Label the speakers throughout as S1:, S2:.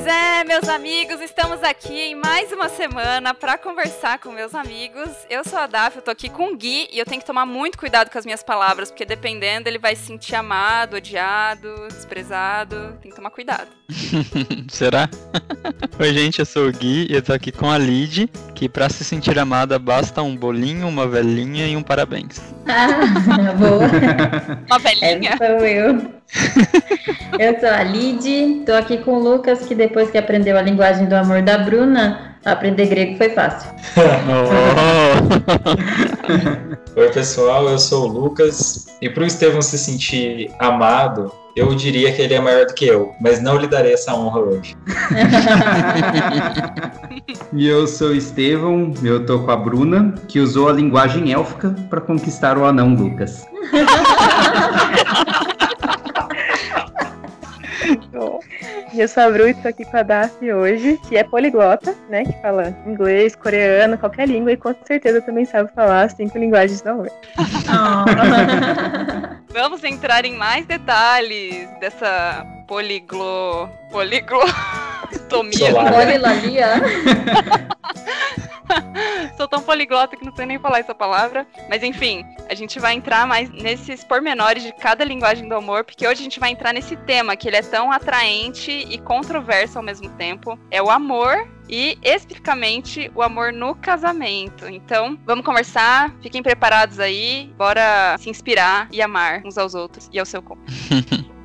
S1: Pois é, meus amigos, estamos aqui em mais uma semana para conversar com meus amigos. Eu sou a Daf, eu tô aqui com o Gui e eu tenho que tomar muito cuidado com as minhas palavras, porque dependendo ele vai se sentir amado, odiado, desprezado. Tem que tomar cuidado.
S2: Será? Oi, gente, eu sou o Gui e eu tô aqui com a Lid, que para se sentir amada basta um bolinho, uma velhinha e um parabéns.
S3: Ah, boa.
S1: Uma velhinha?
S3: Essa sou eu. Eu sou a Lid, tô aqui com o Lucas, que depois que aprendeu a linguagem do amor da Bruna, aprender grego foi fácil.
S2: Oh.
S4: Oi, pessoal, eu sou o Lucas. E para o Estevão se sentir amado, eu diria que ele é maior do que eu, mas não lhe darei essa honra hoje.
S5: e eu sou o Estevão, eu tô com a Bruna, que usou a linguagem élfica para conquistar o anão Lucas.
S6: Eu sou a Bru e estou aqui com a Daphne hoje, que é poliglota, né? Que fala inglês, coreano, qualquer língua, e com certeza também sabe falar cinco linguagens do amor.
S1: Oh. Vamos entrar em mais detalhes dessa poliglo. poliglotomia.
S3: Polilalia.
S1: Sou tão poliglota que não sei nem falar essa palavra. Mas enfim, a gente vai entrar mais nesses pormenores de cada linguagem do amor, porque hoje a gente vai entrar nesse tema que ele é tão atraente e controverso ao mesmo tempo. É o amor e especificamente o amor no casamento. Então, vamos conversar, fiquem preparados aí, bora se inspirar e amar uns aos outros e ao seu cônjuge.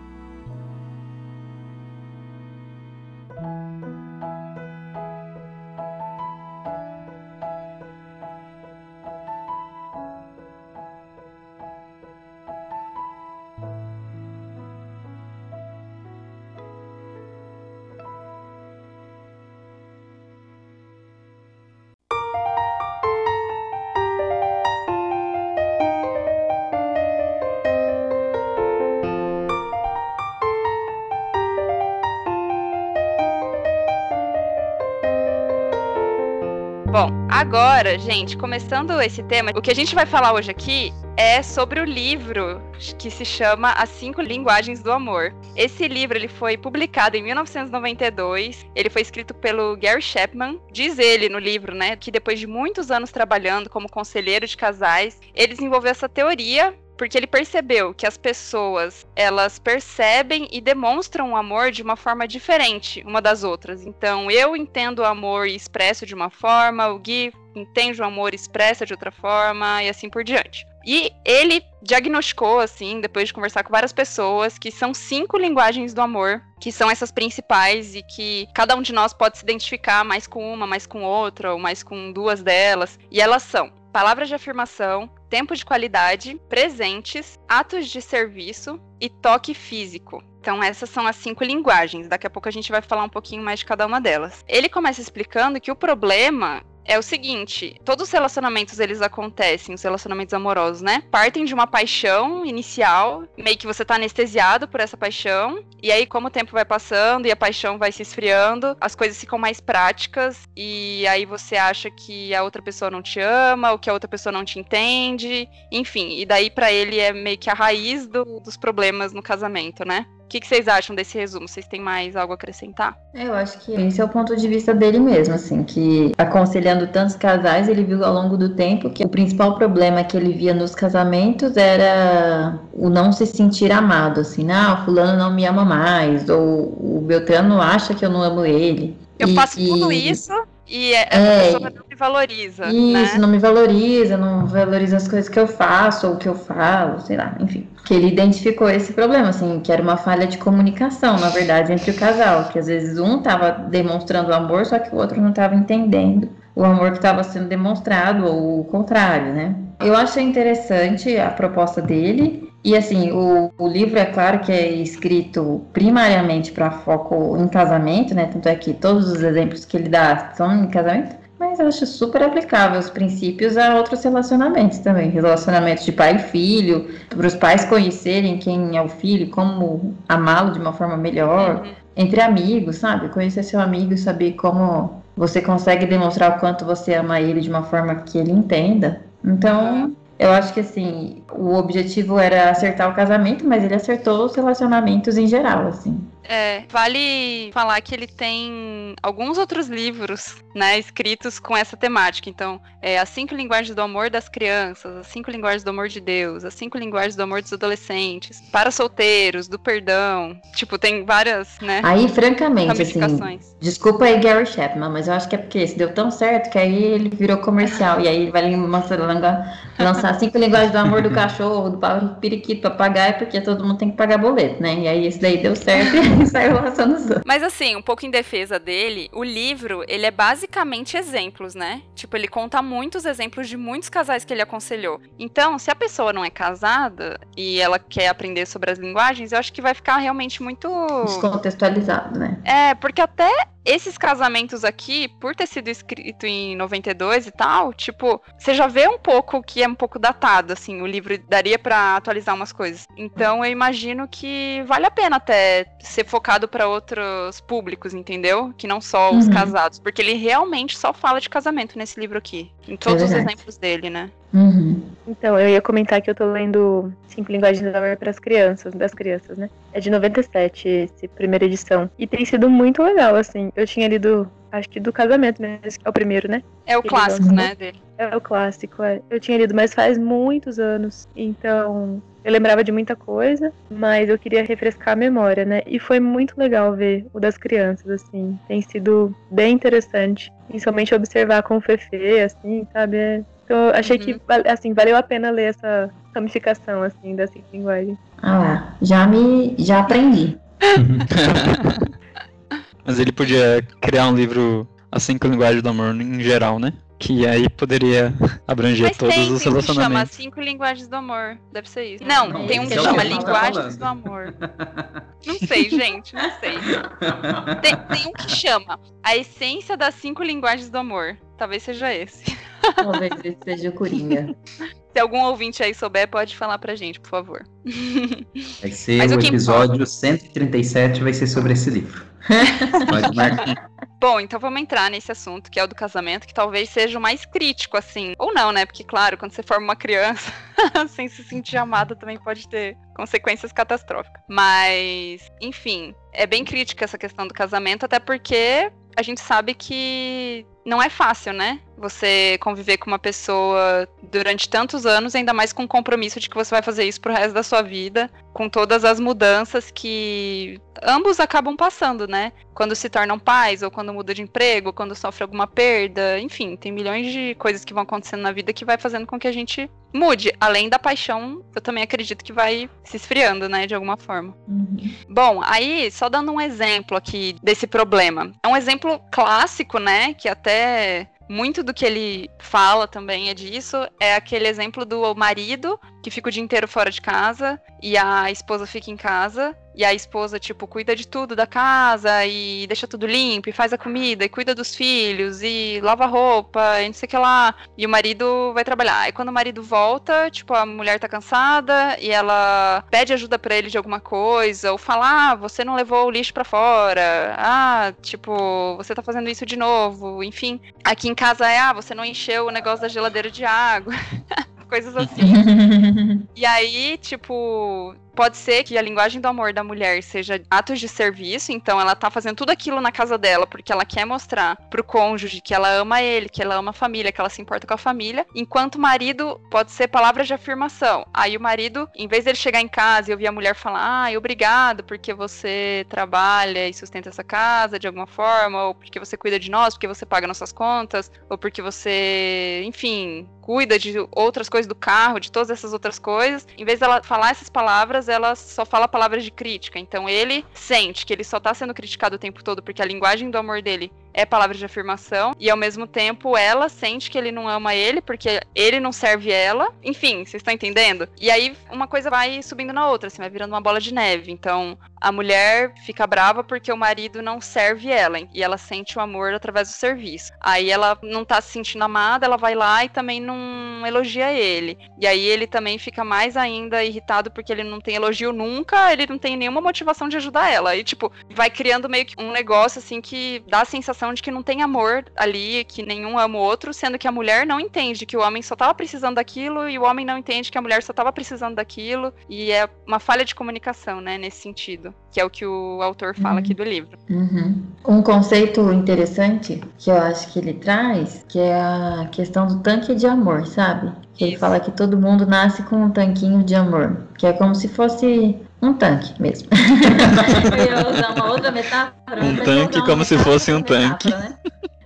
S1: agora, gente, começando esse tema, o que a gente vai falar hoje aqui é sobre o livro que se chama As Cinco Linguagens do Amor. Esse livro ele foi publicado em 1992. Ele foi escrito pelo Gary Chapman. Diz ele no livro, né, que depois de muitos anos trabalhando como conselheiro de casais, ele desenvolveu essa teoria porque ele percebeu que as pessoas elas percebem e demonstram o amor de uma forma diferente uma das outras. Então, eu entendo o amor e expresso de uma forma, o Gui entende o amor e expressa de outra forma e assim por diante. E ele diagnosticou, assim, depois de conversar com várias pessoas, que são cinco linguagens do amor, que são essas principais e que cada um de nós pode se identificar mais com uma, mais com outra, ou mais com duas delas. E elas são palavras de afirmação, tempo de qualidade, presentes, atos de serviço e toque físico. Então, essas são as cinco linguagens. Daqui a pouco a gente vai falar um pouquinho mais de cada uma delas. Ele começa explicando que o problema é o seguinte, todos os relacionamentos eles acontecem, os relacionamentos amorosos, né? Partem de uma paixão inicial, meio que você tá anestesiado por essa paixão, e aí como o tempo vai passando e a paixão vai se esfriando, as coisas ficam mais práticas e aí você acha que a outra pessoa não te ama, ou que a outra pessoa não te entende, enfim, e daí para ele é meio que a raiz do, dos problemas no casamento, né? O que, que, vocês acham desse resumo? Vocês têm mais algo a acrescentar?
S3: Eu acho que esse é o ponto de vista dele mesmo, assim, que aconselhando tantos casais, ele viu ao longo do tempo que o principal problema que ele via nos casamentos era o não se sentir amado, assim, ah, fulano não me ama mais, ou o Beltrano acha que eu não amo ele.
S1: Eu e, faço tudo isso e essa é, pessoa não me valoriza.
S3: Isso,
S1: né?
S3: não me valoriza, não valoriza as coisas que eu faço ou que eu falo, sei lá, enfim. Que ele identificou esse problema, assim, que era uma falha de comunicação, na verdade, entre o casal. Que às vezes um estava demonstrando amor, só que o outro não estava entendendo o amor que estava sendo demonstrado, ou o contrário, né? Eu achei interessante a proposta dele. E assim, o, o livro é claro que é escrito primariamente para foco em casamento, né? Tanto é que todos os exemplos que ele dá são em casamento. Mas eu acho super aplicável os princípios a outros relacionamentos também. Relacionamentos de pai e filho, para os pais conhecerem quem é o filho, como amá-lo de uma forma melhor. Uhum. Entre amigos, sabe? Conhecer seu amigo e saber como você consegue demonstrar o quanto você ama ele de uma forma que ele entenda. Então, Eu acho que assim, o objetivo era acertar o casamento, mas ele acertou os relacionamentos em geral, assim.
S1: É, vale falar que ele tem alguns outros livros, né, escritos com essa temática. Então, é As Cinco Linguagens do Amor das Crianças, As Cinco Linguagens do Amor de Deus, As Cinco Linguagens do Amor dos Adolescentes, Para Solteiros, do Perdão. Tipo, tem várias, né,
S3: Aí, francamente, assim, desculpa aí Gary Chapman, mas eu acho que é porque esse deu tão certo que aí ele virou comercial. e aí ele vai lançar, lançar cinco linguagens do amor do cachorro, do periquito, papagaio, porque todo mundo tem que pagar boleto, né? E aí esse daí deu certo e saiu lançando os outros.
S1: Mas assim, um pouco em defesa dele, o livro, ele é basicamente exemplos, né? Tipo, ele conta muitos exemplos de muitos casais que ele aconselhou. Então, se a pessoa não é casada e ela quer aprender sobre as linguagens, eu acho que vai ficar realmente muito
S3: Descontextualizado, né?
S1: É, porque até esses casamentos aqui, por ter sido escrito em 92 e tal, tipo, você já vê um pouco que é um pouco datado, assim, o livro daria pra atualizar umas coisas. Então eu imagino que vale a pena até ser focado pra outros públicos, entendeu? Que não só os
S3: Uhum.
S1: casados, porque ele realmente só fala de casamento nesse livro aqui, em todos os
S3: verdade.
S1: exemplos dele, né?
S3: Uhum.
S6: Então, eu ia comentar que eu tô lendo Cinco Linguagens do Amor para as crianças, das crianças, né? É de 97, esse primeira edição. E tem sido muito legal, assim. Eu tinha lido, acho que do casamento mesmo, que é o primeiro, né?
S1: É o
S6: Ele
S1: clássico, né, dele.
S6: É o clássico, é. Eu tinha lido, mas faz muitos anos. Então, eu lembrava de muita coisa, mas eu queria refrescar a memória, né? E foi muito legal ver o das crianças, assim. Tem sido bem interessante. Principalmente observar com o Fefe, assim, sabe? É- Então, eu achei
S1: Uhum.
S6: que, assim, valeu a pena ler essa ramificação, assim, da cinco linguagem.
S3: Ah lá, já me. já aprendi.
S2: Mas ele podia criar um livro As Cinco Linguagens do Amor em geral, né? Que aí poderia abranger
S1: Mas
S2: todos
S1: tem,
S2: os
S1: tem um que chama
S2: relacionamentos.
S1: Cinco Linguagens do Amor. Deve ser isso. Não,
S3: Não,
S1: tem um que chama Linguagens do Amor. Não sei, gente, não sei. Tem, tem um que chama A Essência das Cinco Linguagens do Amor. Talvez seja esse.
S3: Talvez esse seja o Coringa.
S1: Se algum ouvinte aí souber, pode falar pra gente, por favor.
S5: Vai ser
S1: Mas
S5: o
S1: o
S5: episódio 137, vai ser sobre esse livro. Pode marcar.
S1: Bom, então vamos entrar nesse assunto, que é o do casamento, que talvez seja o mais crítico, assim. Ou não, né? Porque, claro, quando você forma uma criança sem se sentir amada, também pode ter consequências catastróficas. Mas, enfim, é bem crítica essa questão do casamento, até porque a gente sabe que não é fácil, né? Você conviver com uma pessoa durante tantos anos, ainda mais com o compromisso de que você vai fazer isso pro resto da sua vida, com todas as mudanças que ambos acabam passando, né? Quando se tornam pais, ou quando muda de emprego, ou quando sofre alguma perda, enfim, tem milhões de coisas que vão acontecendo na vida que vai fazendo com que a gente mude. Além da paixão, eu também acredito que vai se esfriando, né, de alguma forma.
S3: Uhum.
S1: Bom, aí, só dando um exemplo aqui desse problema. É um exemplo clássico, né? Que até muito do que ele fala também é disso. É aquele exemplo do marido que fica o dia inteiro fora de casa e a esposa fica em casa. E a esposa, tipo, cuida de tudo da casa e deixa tudo limpo, e faz a comida, e cuida dos filhos, e lava a roupa, e não sei o que lá. E o marido vai trabalhar. Aí quando o marido volta, tipo, a mulher tá cansada e ela pede ajuda pra ele de alguma coisa, ou fala, ah, você não levou o lixo pra fora. Ah, tipo, você tá fazendo isso de novo. Enfim, aqui em casa é, ah, você não encheu o negócio da geladeira de água. Coisas assim. E aí, tipo, pode ser que a linguagem do amor da mulher seja atos de serviço, então ela tá fazendo tudo aquilo na casa dela porque ela quer mostrar pro cônjuge que ela ama ele, que ela ama a família, que ela se importa com a família, enquanto o marido pode ser palavras de afirmação. Aí o marido, em vez dele chegar em casa e ouvir a mulher falar, ah, obrigado porque você trabalha e sustenta essa casa de alguma forma, ou porque você cuida de nós, porque você paga nossas contas, ou porque você, enfim, cuida de outras coisas do carro, de todas essas outras coisas. Em vez dela falar essas palavras, ela só fala palavras de crítica. Então ele sente que ele só tá sendo criticado o tempo todo porque a linguagem do amor dele é palavra de afirmação e ao mesmo tempo ela sente que ele não ama ele porque ele não serve ela. Enfim, vocês estão entendendo? E aí uma coisa vai subindo na outra, assim, vai virando uma bola de neve. Então a mulher fica brava porque o marido não serve ela e ela sente o amor através do serviço. Aí ela não tá se sentindo amada, ela vai lá e também não elogia ele. E aí ele também fica mais ainda irritado porque ele não tem elogio nunca, ele não tem nenhuma motivação de ajudar ela. E tipo, vai criando meio que um negócio assim que dá a sensação de que não tem amor ali, que nenhum ama o outro, sendo que a mulher não entende que o homem só tava precisando daquilo e o homem não entende que a mulher só tava precisando daquilo. E é uma falha de comunicação, né, nesse sentido, que é o que o autor fala
S3: Uhum.
S1: aqui do livro.
S3: Uhum. Um conceito interessante que eu acho que ele traz, que é a questão do tanque de amor, sabe? Ele
S1: Isso.
S3: fala que todo mundo nasce com um tanquinho de amor, que é como se fosse um tanque mesmo. eu ia usar uma outra metáfora.
S2: Um tanque como se fosse um
S3: com metáfora,
S2: tanque.
S3: né?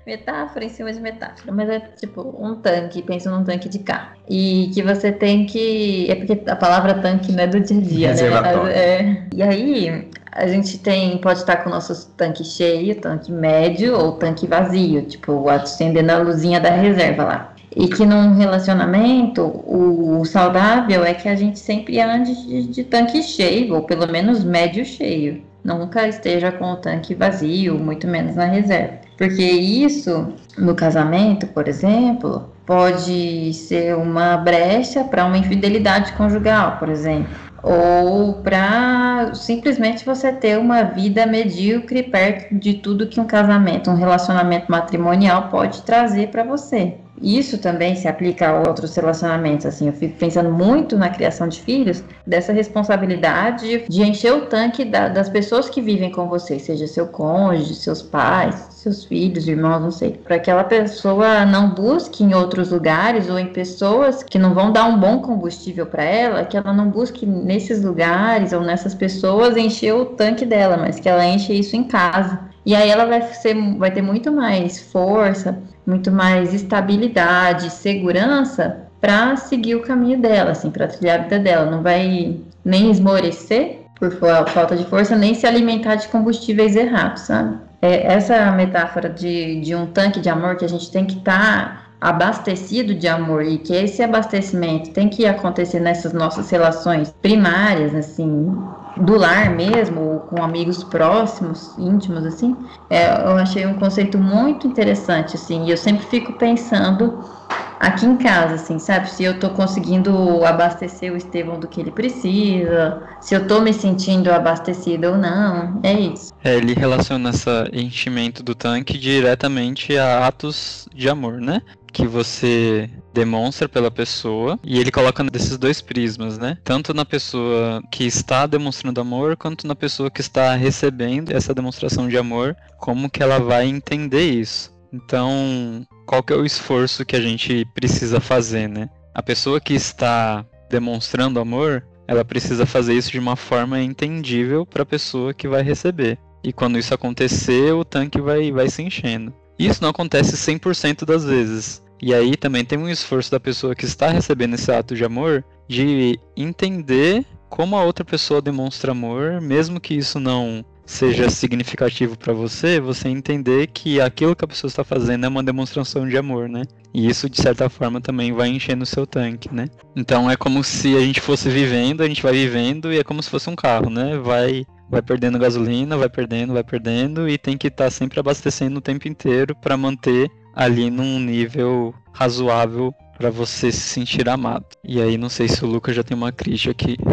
S3: Metáfora em cima de metáfora, mas é tipo um tanque, pensa num tanque de carro. E que você tem que. É porque a palavra tanque não é do dia a dia, né?
S5: Reservatório.
S3: É. E aí, a gente tem, pode estar com o nosso tanque cheio, tanque médio ou tanque vazio, tipo, acendendo a luzinha da reserva lá. E que num relacionamento, o saudável é que a gente sempre ande de, de tanque cheio, ou pelo menos médio cheio. Nunca esteja com o tanque vazio, muito menos na reserva. Porque isso, no casamento, por exemplo, pode ser uma brecha para uma infidelidade conjugal, por exemplo ou para simplesmente você ter uma vida medíocre perto de tudo que um casamento, um relacionamento matrimonial pode trazer para você. Isso também se aplica a outros relacionamentos, assim, eu fico pensando muito na criação de filhos, dessa responsabilidade de encher o tanque da- das pessoas que vivem com você, seja seu cônjuge, seus pais, seus filhos, irmãos, não sei, para que aquela pessoa não busque em outros lugares ou em pessoas que não vão dar um bom combustível para ela, que ela não busque nesses lugares ou nessas pessoas encher o tanque dela, mas que ela enche isso em casa. E aí ela vai, ser, vai ter muito mais força, muito mais estabilidade, segurança para seguir o caminho dela, assim, para trilhar a vida dela. Não vai nem esmorecer por fa- falta de força, nem se alimentar de combustíveis errados, sabe? É, essa metáfora de, de um tanque de amor que a gente tem que estar abastecido de amor e que esse abastecimento tem que acontecer nessas nossas relações primárias, assim, do lar mesmo, ou com amigos próximos, íntimos, assim, é, eu achei um conceito muito interessante, assim, e eu sempre fico pensando aqui em casa, assim, sabe? Se eu tô conseguindo abastecer o Estevão do que ele precisa, se eu tô me sentindo abastecida ou não, é isso.
S2: É, ele relaciona esse enchimento do tanque diretamente a atos de amor, né? Que você demonstra pela pessoa e ele coloca desses dois prismas, né? Tanto na pessoa que está demonstrando amor, quanto na pessoa que está recebendo essa demonstração de amor, como que ela vai entender isso. Então, qual que é o esforço que a gente precisa fazer, né? A pessoa que está demonstrando amor, ela precisa fazer isso de uma forma entendível para a pessoa que vai receber. E quando isso acontecer, o tanque vai, vai se enchendo. Isso não acontece 100% das vezes. E aí também tem um esforço da pessoa que está recebendo esse ato de amor de entender como a outra pessoa demonstra amor, mesmo que isso não seja significativo para você, você entender que aquilo que a pessoa está fazendo é uma demonstração de amor, né? E isso de certa forma também vai enchendo o seu tanque, né? Então é como se a gente fosse vivendo, a gente vai vivendo e é como se fosse um carro, né? Vai vai perdendo gasolina, vai perdendo, vai perdendo e tem que estar sempre abastecendo o tempo inteiro para manter ali num nível razoável para você se sentir amado. E aí não sei se o Lucas já tem uma crítica aqui.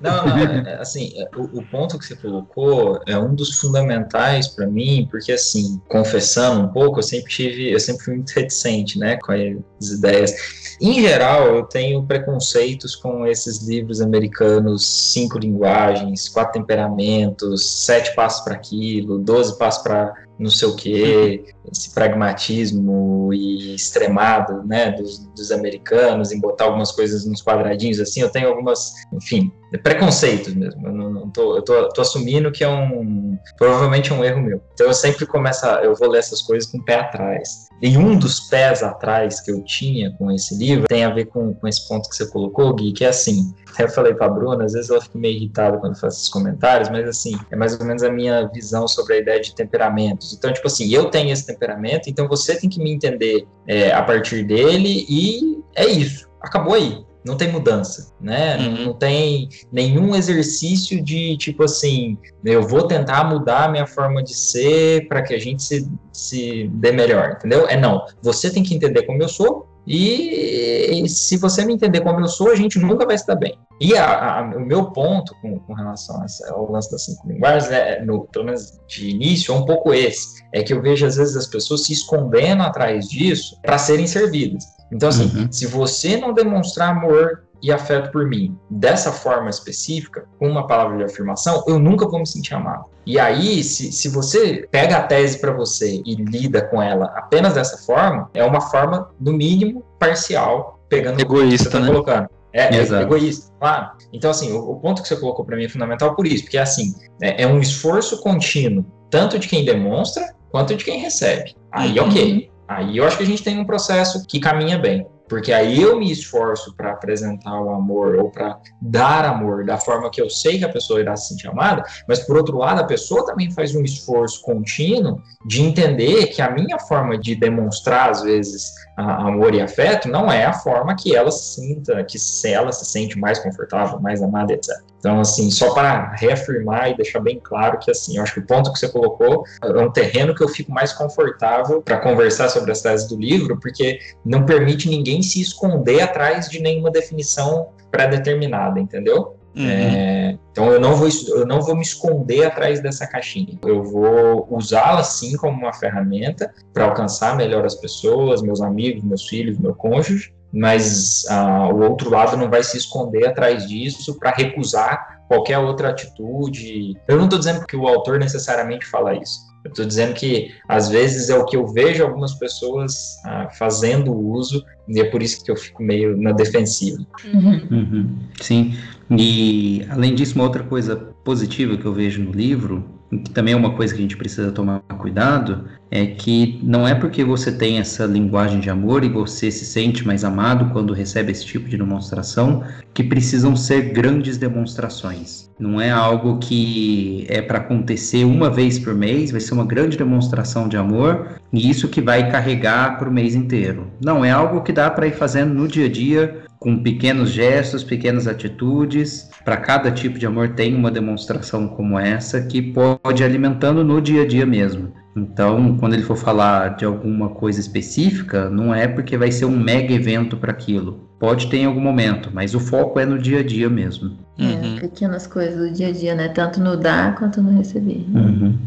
S4: Não, não, é- é, assim, é, o, o ponto que você colocou é um dos fundamentais para mim, porque assim, confessando um pouco, eu sempre tive, eu sempre fui muito reticente, né, com as ideias. Em geral, eu tenho preconceitos com esses livros americanos, cinco linguagens, quatro temperamentos, sete passos para aquilo, doze passos para não sei o que, esse pragmatismo e extremado, né, dos, dos americanos, em botar algumas coisas nos quadradinhos assim, eu tenho algumas, enfim, preconceitos mesmo, eu não, não tô, eu tô, tô assumindo que é um, provavelmente é um erro meu. Então eu sempre começo, a, eu vou ler essas coisas com o pé atrás. E um dos pés atrás que eu tinha com esse livro tem a ver com, com esse ponto que você colocou, Gui, que é assim, até falei pra Bruna, às vezes ela fica meio irritada quando faz esses comentários, mas assim, é mais ou menos a minha visão sobre a ideia de temperamentos. Então, tipo assim, eu tenho esse temperamento, então você tem que me entender é, a partir dele e é isso. Acabou aí. Não tem mudança, né? Não,
S2: Uhum.
S4: não tem nenhum exercício de tipo assim, eu vou tentar mudar a minha forma de ser para que a gente se, se dê melhor, entendeu? É não. Você tem que entender como eu sou E se você me entender como eu sou, a gente nunca vai estar bem. E a, a, o meu ponto com, com relação ao lance das cinco linguagens, é, no, pelo menos de início, é um pouco esse. É que eu vejo, às vezes, as pessoas se escondendo atrás disso para serem servidas. Então, assim, uhum. se você não demonstrar amor e afeto por mim dessa forma específica, com uma palavra de afirmação, eu nunca vou me sentir amado. E aí, se, se você pega a tese para você e lida com ela apenas dessa forma, é uma forma, no mínimo, parcial, pegando
S2: egoísta, o que você tá né?
S4: colocando. É, é, egoísta, claro. Então, assim, o, o ponto que você colocou para mim é fundamental por isso, porque assim, é, é, um esforço contínuo, tanto de quem demonstra quanto de quem recebe. Aí, uhum. ok. Aí eu acho que a gente tem um processo que caminha bem. Porque aí eu me esforço para apresentar o amor ou para dar amor da forma que eu sei que a pessoa irá se sentir amada, mas por outro lado, a pessoa também faz um esforço contínuo de entender que a minha forma de demonstrar, às vezes, amor e afeto não é a forma que ela se sinta, que ela se sente mais confortável, mais amada, etc. Então, assim, só para reafirmar e deixar bem claro que, assim, eu acho que o ponto que você colocou é um terreno que eu fico mais confortável para conversar sobre as teses do livro, porque não permite ninguém se esconder atrás de nenhuma definição pré-determinada, entendeu? Uhum. É, então eu não, vou, eu não vou me esconder atrás dessa caixinha. Eu vou usá-la sim como uma ferramenta para alcançar melhor as pessoas, meus amigos, meus filhos, meu cônjuge, mas ah, o outro lado não vai se esconder atrás disso para recusar qualquer outra atitude. Eu não estou dizendo que o autor necessariamente fala isso. Eu estou dizendo que às vezes é o que eu vejo algumas pessoas ah, fazendo uso e é por isso que eu fico meio na defensiva.
S5: Uhum. Uhum. Sim. E além disso, uma outra coisa positiva que eu vejo no livro que também é uma coisa que a gente precisa tomar cuidado, é que não é porque você tem essa linguagem de amor e você se sente mais amado quando recebe esse tipo de demonstração, que precisam ser grandes demonstrações. Não é algo que é para acontecer uma vez por mês, vai ser uma grande demonstração de amor e isso que vai carregar para o mês inteiro. Não, é algo que dá para ir fazendo no dia a dia, com pequenos gestos, pequenas atitudes. Para cada tipo de amor tem uma demonstração como essa que pode ir alimentando no dia a dia mesmo. Então, quando ele for falar de alguma coisa específica, não é porque vai ser um mega evento para aquilo. Pode ter em algum momento, mas o foco é no dia a dia mesmo.
S3: É, uhum. pequenas coisas do dia a dia, né? Tanto no dar quanto no receber.
S2: Uhum.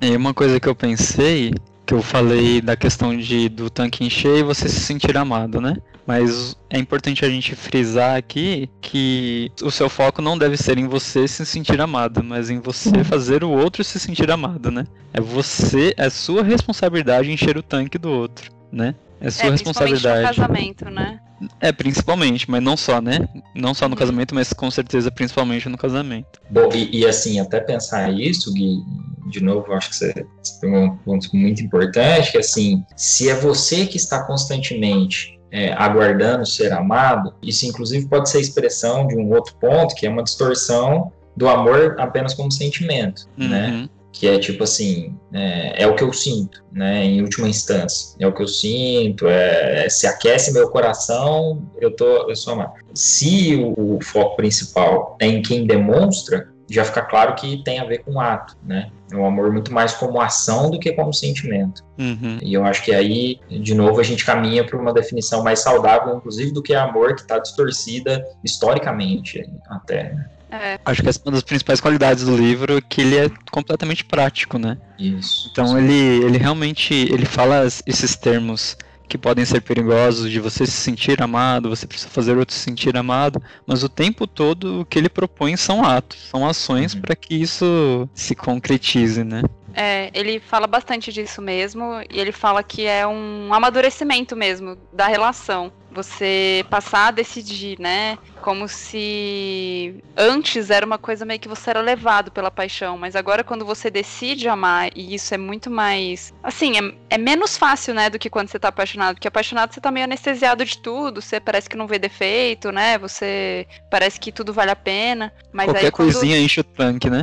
S2: É. E uma coisa que eu pensei, que eu falei da questão de do tanque encher e você se sentir amado, né? Mas é importante a gente frisar aqui que o seu foco não deve ser em você se sentir amado, mas em você uhum. fazer o outro se sentir amado, né? É você, é sua responsabilidade encher o tanque do outro, né? É sua é, responsabilidade.
S1: No casamento, né?
S2: É, principalmente, mas não só, né? Não só no uhum. casamento, mas com certeza principalmente no casamento.
S4: Bom, e, e assim, até pensar isso, Gui, de novo, acho que você, você tem um ponto muito importante, que assim, se é você que está constantemente é, aguardando ser amado, isso inclusive pode ser expressão de um outro ponto, que é uma distorção do amor apenas como sentimento, né? uhum. né? Que é tipo assim, é, é, o que eu sinto, né? Em última instância, é o que eu sinto, é, se aquece meu coração, eu tô, eu sou amado. Se o, o foco principal é em quem demonstra, já fica claro que tem a ver com ato, né? É um amor muito mais como ação do que como sentimento. Uhum. E eu acho que aí, de novo, a gente caminha para uma definição mais saudável, inclusive, do que amor que está distorcida historicamente até. Né?
S2: É. Acho que essa é uma das principais qualidades do livro é que ele é completamente prático, né?
S4: Isso.
S2: Então ele, ele realmente ele fala esses termos que podem ser perigosos de você se sentir amado, você precisa fazer outro se sentir amado, mas o tempo todo o que ele propõe são atos, são ações uhum. para que isso se concretize, né?
S1: É, ele fala bastante disso mesmo, e ele fala que é um amadurecimento mesmo da relação você passar a decidir, né? Como se antes era uma coisa meio que você era levado pela paixão, mas agora quando você decide amar, e isso é muito mais. Assim, é, é menos fácil, né, do que quando você tá apaixonado. Porque apaixonado você tá meio anestesiado de tudo, você parece que não vê defeito, né? Você parece que tudo vale a pena. Mas
S2: Qualquer
S1: aí,
S2: quando... coisinha enche o tanque, né?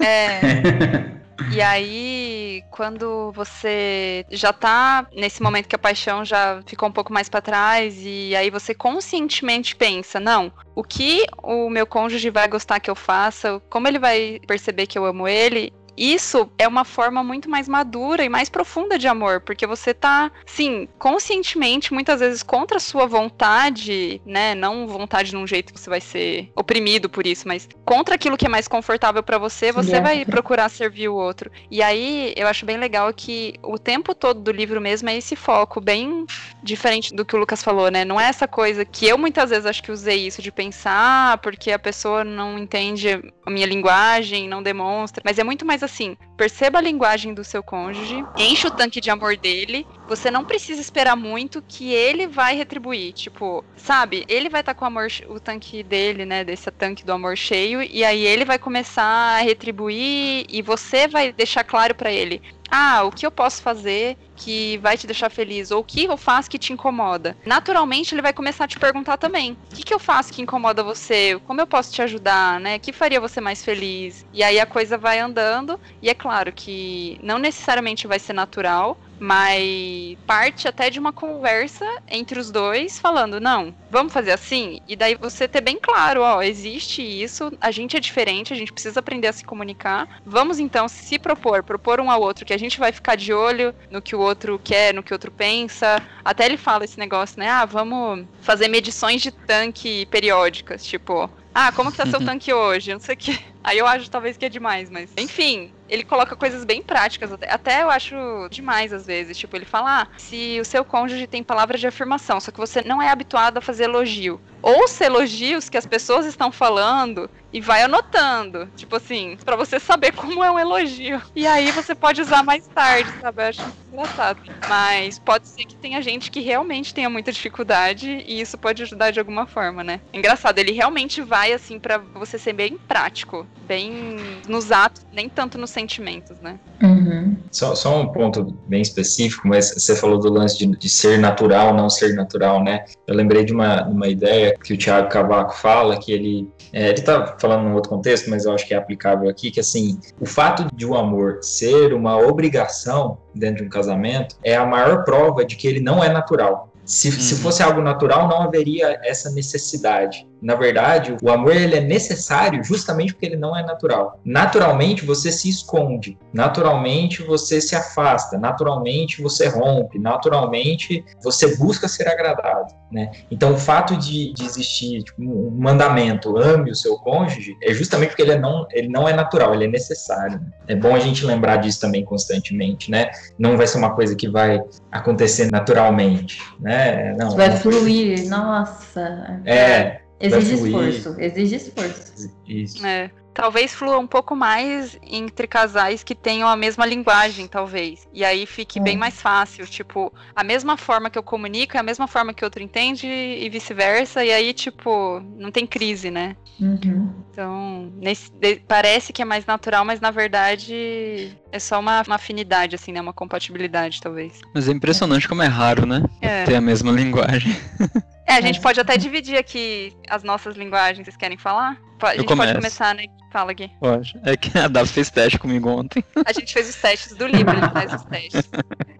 S1: É. E aí, quando você já tá nesse momento que a paixão já ficou um pouco mais para trás, e aí você conscientemente pensa: não, o que o meu cônjuge vai gostar que eu faça, como ele vai perceber que eu amo ele, isso é uma forma muito mais madura e mais profunda de amor, porque você tá, sim, conscientemente, muitas vezes contra a sua vontade, né? Não vontade num jeito que você vai ser oprimido por isso, mas contra aquilo que é mais confortável para você, você
S3: é.
S1: vai procurar servir o outro. E aí, eu acho bem legal que o tempo todo do livro mesmo é esse foco bem diferente do que o Lucas falou, né? Não é essa coisa que eu muitas vezes acho que usei isso de pensar porque a pessoa não entende a minha linguagem, não demonstra, mas é muito mais assim, perceba a linguagem do seu cônjuge, enche o tanque de amor dele, você não precisa esperar muito que ele vai retribuir, tipo, sabe? Ele vai estar tá com o amor, o tanque dele, né, desse tanque do amor cheio, e aí ele vai começar a retribuir e você vai deixar claro para ele, ah, o que eu posso fazer que vai te deixar feliz? Ou o que eu faço que te incomoda? Naturalmente, ele vai começar a te perguntar também: o que, que eu faço que incomoda você? Como eu posso te ajudar? Né? O que faria você mais feliz? E aí a coisa vai andando, e é claro que não necessariamente vai ser natural, mas parte até de uma conversa entre os dois, falando, não, vamos fazer assim? E daí você ter bem claro, ó, existe isso, a gente é diferente, a gente precisa aprender a se comunicar. Vamos então se propor, propor um ao outro que a gente vai ficar de olho no que o outro quer, no que o outro pensa. Até ele fala esse negócio, né? Ah, vamos fazer medições de tanque periódicas, tipo, ah, como que tá seu tanque hoje? Não sei o que. Aí eu acho talvez que é demais, mas. Enfim, ele coloca coisas bem práticas. Até, até eu acho demais às vezes. Tipo, ele fala: ah, se o seu cônjuge tem palavras de afirmação, só que você não é habituado a fazer elogio. Ouça elogios que as pessoas estão falando e vai anotando. Tipo assim, para você saber como é um elogio. E aí você pode usar mais tarde, sabe? Eu acho engraçado. Mas pode ser que tenha gente que realmente tenha muita dificuldade e isso pode ajudar de alguma forma, né? Engraçado, ele realmente vai assim para você ser bem prático, bem nos atos, nem tanto nos sentimentos, né?
S3: Uhum.
S4: Só, só um ponto bem específico, mas você falou do lance de, de ser natural, não ser natural, né? Eu lembrei de uma, uma ideia que o Thiago Cavaco fala, que ele é, ele tá falando num outro contexto, mas eu acho que é aplicável aqui, que assim, o fato de o amor ser uma obrigação dentro de um casamento é a maior prova de que ele não é natural. Se, uhum. se fosse algo natural, não haveria essa necessidade. Na verdade, o amor ele é necessário justamente porque ele não é natural. Naturalmente você se esconde, naturalmente você se afasta, naturalmente você rompe, naturalmente você busca ser agradado, né? Então o fato de, de existir tipo, um mandamento, ame o seu cônjuge, é justamente porque ele, é não, ele não é natural, ele é necessário. É bom a gente lembrar disso também constantemente, né? Não vai ser uma coisa que vai acontecer naturalmente, né? Não,
S3: vai fluir, nossa.
S4: É,
S3: Exige esforço, exige esforço.
S4: Isso.
S1: É. Talvez flua um pouco mais entre casais que tenham a mesma linguagem, talvez. E aí fique é. bem mais fácil. Tipo, a mesma forma que eu comunico é a mesma forma que o outro entende e vice-versa. E aí, tipo, não tem crise, né?
S3: Uhum.
S1: Então, nesse, de, parece que é mais natural, mas na verdade é só uma, uma, afinidade, assim, né? Uma compatibilidade, talvez.
S2: Mas é impressionante como é raro, né?
S1: É.
S2: Ter a mesma linguagem.
S1: É, a gente pode até dividir aqui as nossas linguagens. Vocês querem falar? A gente pode começar, né? Fala aqui.
S2: Pode. É que a Davi fez teste comigo ontem.
S1: A gente fez os testes do livro, ele faz os testes.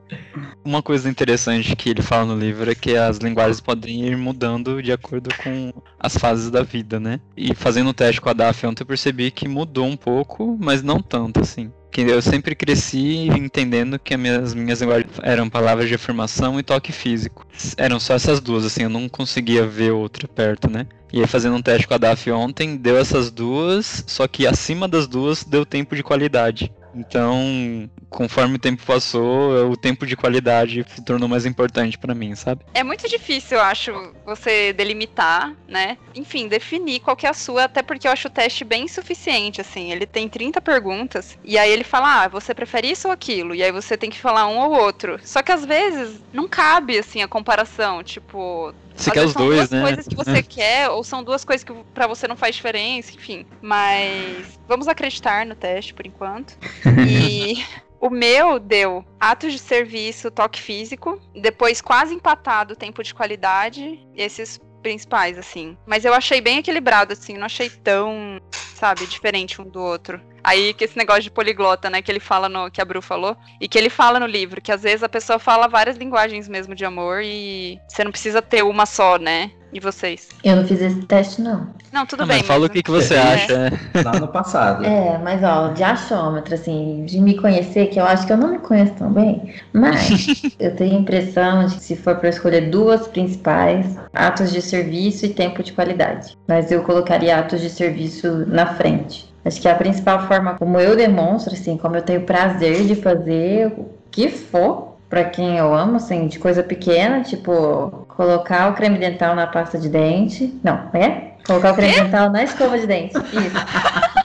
S2: Uma coisa interessante que ele fala no livro é que as linguagens podem ir mudando de acordo com as fases da vida, né? E fazendo o teste com a Daphne ontem eu percebi que mudou um pouco, mas não tanto assim que eu sempre cresci entendendo que as minhas, minhas linguagens eram palavras de afirmação e toque físico. Eram só essas duas, assim, eu não conseguia ver outra perto, né? E aí fazendo um teste com a DAF ontem, deu essas duas, só que acima das duas deu tempo de qualidade. Então, conforme o tempo passou, o tempo de qualidade se tornou mais importante para mim, sabe?
S1: É muito difícil, eu acho, você delimitar, né? Enfim, definir qual que é a sua, até porque eu acho o teste bem suficiente, assim. Ele tem 30 perguntas, e aí ele fala, ah, você prefere isso ou aquilo? E aí você tem que falar um ou outro. Só que às vezes não cabe, assim, a comparação. Tipo,
S2: você quer os
S1: são
S2: dois,
S1: duas
S2: né?
S1: coisas que você quer, ou são duas coisas que para você não faz diferença, enfim. Mas vamos acreditar no teste por enquanto. E o meu deu atos de serviço, toque físico, depois quase empatado tempo de qualidade, esses principais, assim. Mas eu achei bem equilibrado, assim, não achei tão, sabe, diferente um do outro. Aí que esse negócio de poliglota, né, que ele fala no que a Bru falou, e que ele fala no livro, que às vezes a pessoa fala várias linguagens mesmo de amor e você não precisa ter uma só, né? E vocês?
S3: Eu não fiz esse teste, não.
S1: Não, tudo
S2: Ah,
S1: bem.
S2: mas fala
S1: mas-
S2: o que, que você
S1: É.
S2: acha, né?
S5: Lá no passado.
S3: É, mas ó, de achômetro, assim, de me conhecer, que eu acho que eu não me conheço tão bem, mas eu tenho a impressão de que se for para escolher duas principais, atos de serviço e tempo de qualidade. Mas eu colocaria atos de serviço na frente. Acho que a principal forma como eu demonstro, assim, como eu tenho prazer de fazer o que for pra quem eu amo, assim, de coisa pequena, tipo colocar o creme dental na pasta de dente. Não, é? Colocar o creme dental na escova de dente. Isso.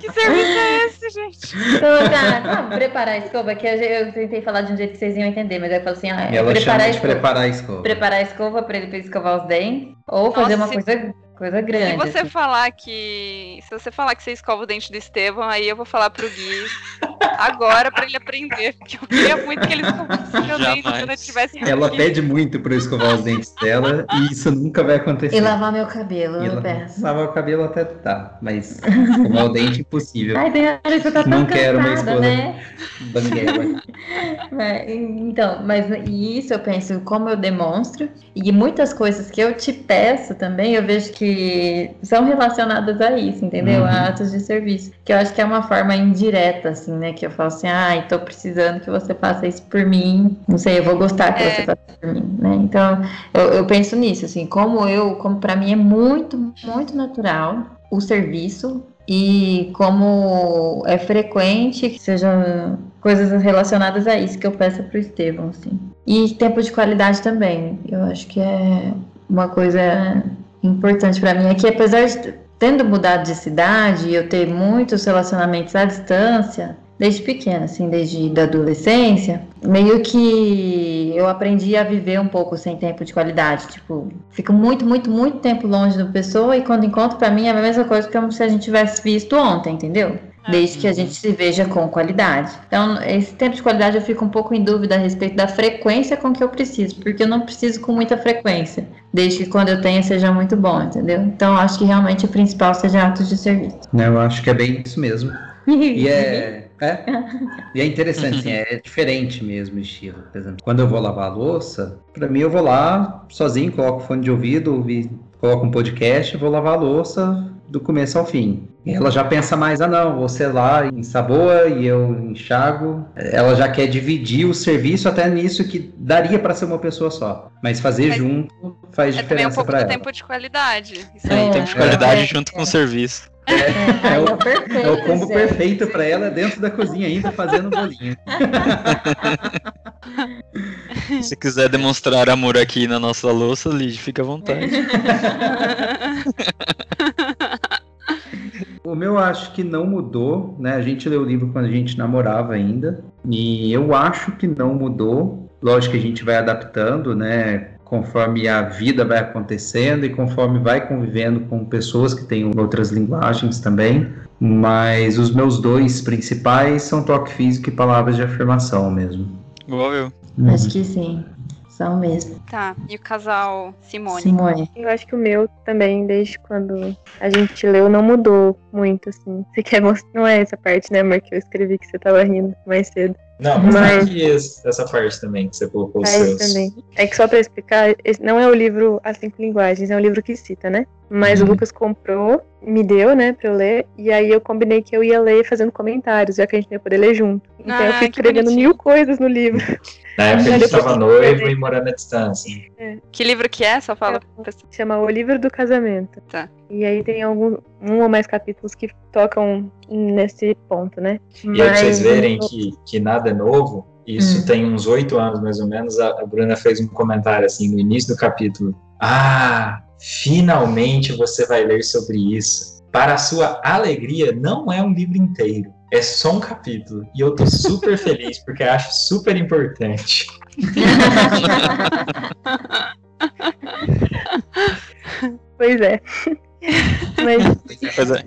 S1: Que serviço é esse, gente?
S3: Colocar, não, preparar a escova, que eu, eu tentei falar de um jeito que vocês iam entender, mas eu falo assim, ah, é preparar a escova.
S5: preparar a escova.
S3: Preparar a escova pra ele escovar os dentes, ou fazer
S1: Nossa,
S3: uma coisa, coisa
S1: Se
S3: grande.
S1: você
S3: assim.
S1: falar que. Se você falar que você escova o dente do Estevão, aí eu vou falar pro Gui agora pra ele aprender. Porque eu queria muito que ele escovasse meu dente
S2: Jamais.
S1: quando eu tivesse
S5: Ela
S1: aqui.
S5: pede muito pra eu escovar os dentes dela e isso nunca vai acontecer.
S3: E lavar meu cabelo,
S5: E
S3: eu peço.
S5: lavar o cabelo até tá, mas escovar o dente impossível.
S3: Ai, tem hora que você tá tão
S5: Não quero uma
S3: cansada,
S5: escova.
S3: né?
S5: Banguela.
S3: Mas, então, mas isso eu penso como eu demonstro e muitas coisas que eu te peço também eu vejo que são relacionadas a isso, entendeu?
S5: Uhum.
S3: A atos de serviço. Que eu acho que é uma forma indireta, assim, né? Que eu falo assim, ai, tô precisando que você faça isso por mim. Não sei, eu vou gostar que
S1: É.
S3: você faça isso por mim, né? Então, eu, eu penso nisso, assim, como eu, como para mim é muito, muito natural o serviço e como é frequente que sejam coisas relacionadas a isso que eu peço pro Estevão, assim. E tempo de qualidade também. Eu acho que é uma coisa importante para mim é que apesar de tendo mudado de cidade e eu ter muitos relacionamentos à distância, desde pequena, assim, desde da adolescência, meio que eu aprendi a viver um pouco sem tempo de qualidade. Tipo, fico muito, muito, muito tempo longe da pessoa e quando encontro, pra mim é a mesma coisa que como se a gente tivesse visto ontem, entendeu? Desde que a gente se veja com qualidade. Então, esse tempo de qualidade eu fico um pouco em dúvida a respeito da frequência com que eu preciso, porque eu não preciso com muita frequência, desde que quando eu tenha seja muito bom, entendeu? Então, acho que realmente o principal seja atos de serviço.
S5: Eu acho que é bem isso mesmo. E é, é, e é interessante, assim, é diferente mesmo o estilo. Por exemplo, quando eu vou lavar a louça, pra mim eu vou lá sozinho, coloco fone de ouvido, ouvi, coloco um podcast e vou lavar a louça do começo ao fim. E ela já pensa mais, ah não, você lá ensaboa e eu enxago. Ela já quer dividir o serviço até nisso que daria pra ser uma pessoa só. Mas fazer
S1: Mas
S5: junto faz
S1: É também um
S5: diferença
S1: do
S5: ela.
S1: tempo de qualidade. Isso
S2: É,
S3: É,
S2: tempo de qualidade
S3: é,
S2: junto com o serviço.
S3: É, é o perfeito,
S5: É o combo
S3: gente.
S5: perfeito pra ela dentro da cozinha ainda fazendo bolinho.
S2: Se quiser demonstrar amor aqui na nossa louça, Lid, fica à vontade.
S5: O meu acho que não mudou, né? A gente leu o livro quando a gente namorava ainda. E eu acho que não mudou. Lógico que a gente vai adaptando, né? Conforme a vida vai acontecendo e conforme vai convivendo com pessoas que têm outras linguagens também. Mas os meus dois principais são toque físico e palavras de afirmação mesmo.
S2: Igual eu.
S3: Acho que sim. São mesmo.
S1: Tá, e o casal Simone?
S3: Simone.
S6: Eu acho que o meu também, desde quando a gente leu, não mudou muito, assim. Você quer mostrar? Não é essa parte, né, amor, que eu escrevi que você tava rindo mais cedo.
S4: Não, mas,
S6: Mas-
S4: aqui esse- essa parte também que você colocou os
S6: Faz
S4: seus.
S6: também. É que só pra explicar, esse não é o livro As Cinco Linguagens, é um livro que cita, né? Mas
S4: Uhum.
S6: o Lucas comprou, me deu, né, pra eu ler, e aí eu combinei que eu ia ler fazendo comentários, já que a gente não ia poder ler junto. Então eu
S1: Ah,
S6: fui
S1: que
S6: escrevendo
S1: bonitinho.
S6: mil coisas no livro.
S4: Na época a
S6: Mas
S4: gente
S6: depois
S4: tava
S6: eu
S4: noivo e morando à distância.
S1: Que livro que é? Só fala pra pessoa.
S6: Chama O Livro do Casamento.
S1: Tá.
S6: E aí tem algum, um ou mais capítulos que tocam nesse ponto, né?
S4: E aí pra vocês
S6: Mas-
S4: verem que, que nada é novo, isso
S3: Hum.
S4: tem uns oito anos mais ou menos, a, a Bruna fez um comentário assim no início do capítulo. Ah, finalmente você vai ler sobre isso. Para a sua alegria, não é um livro inteiro, é só um capítulo. E eu tô super feliz porque acho super importante.
S6: Pois é. Mas
S2: Pois é.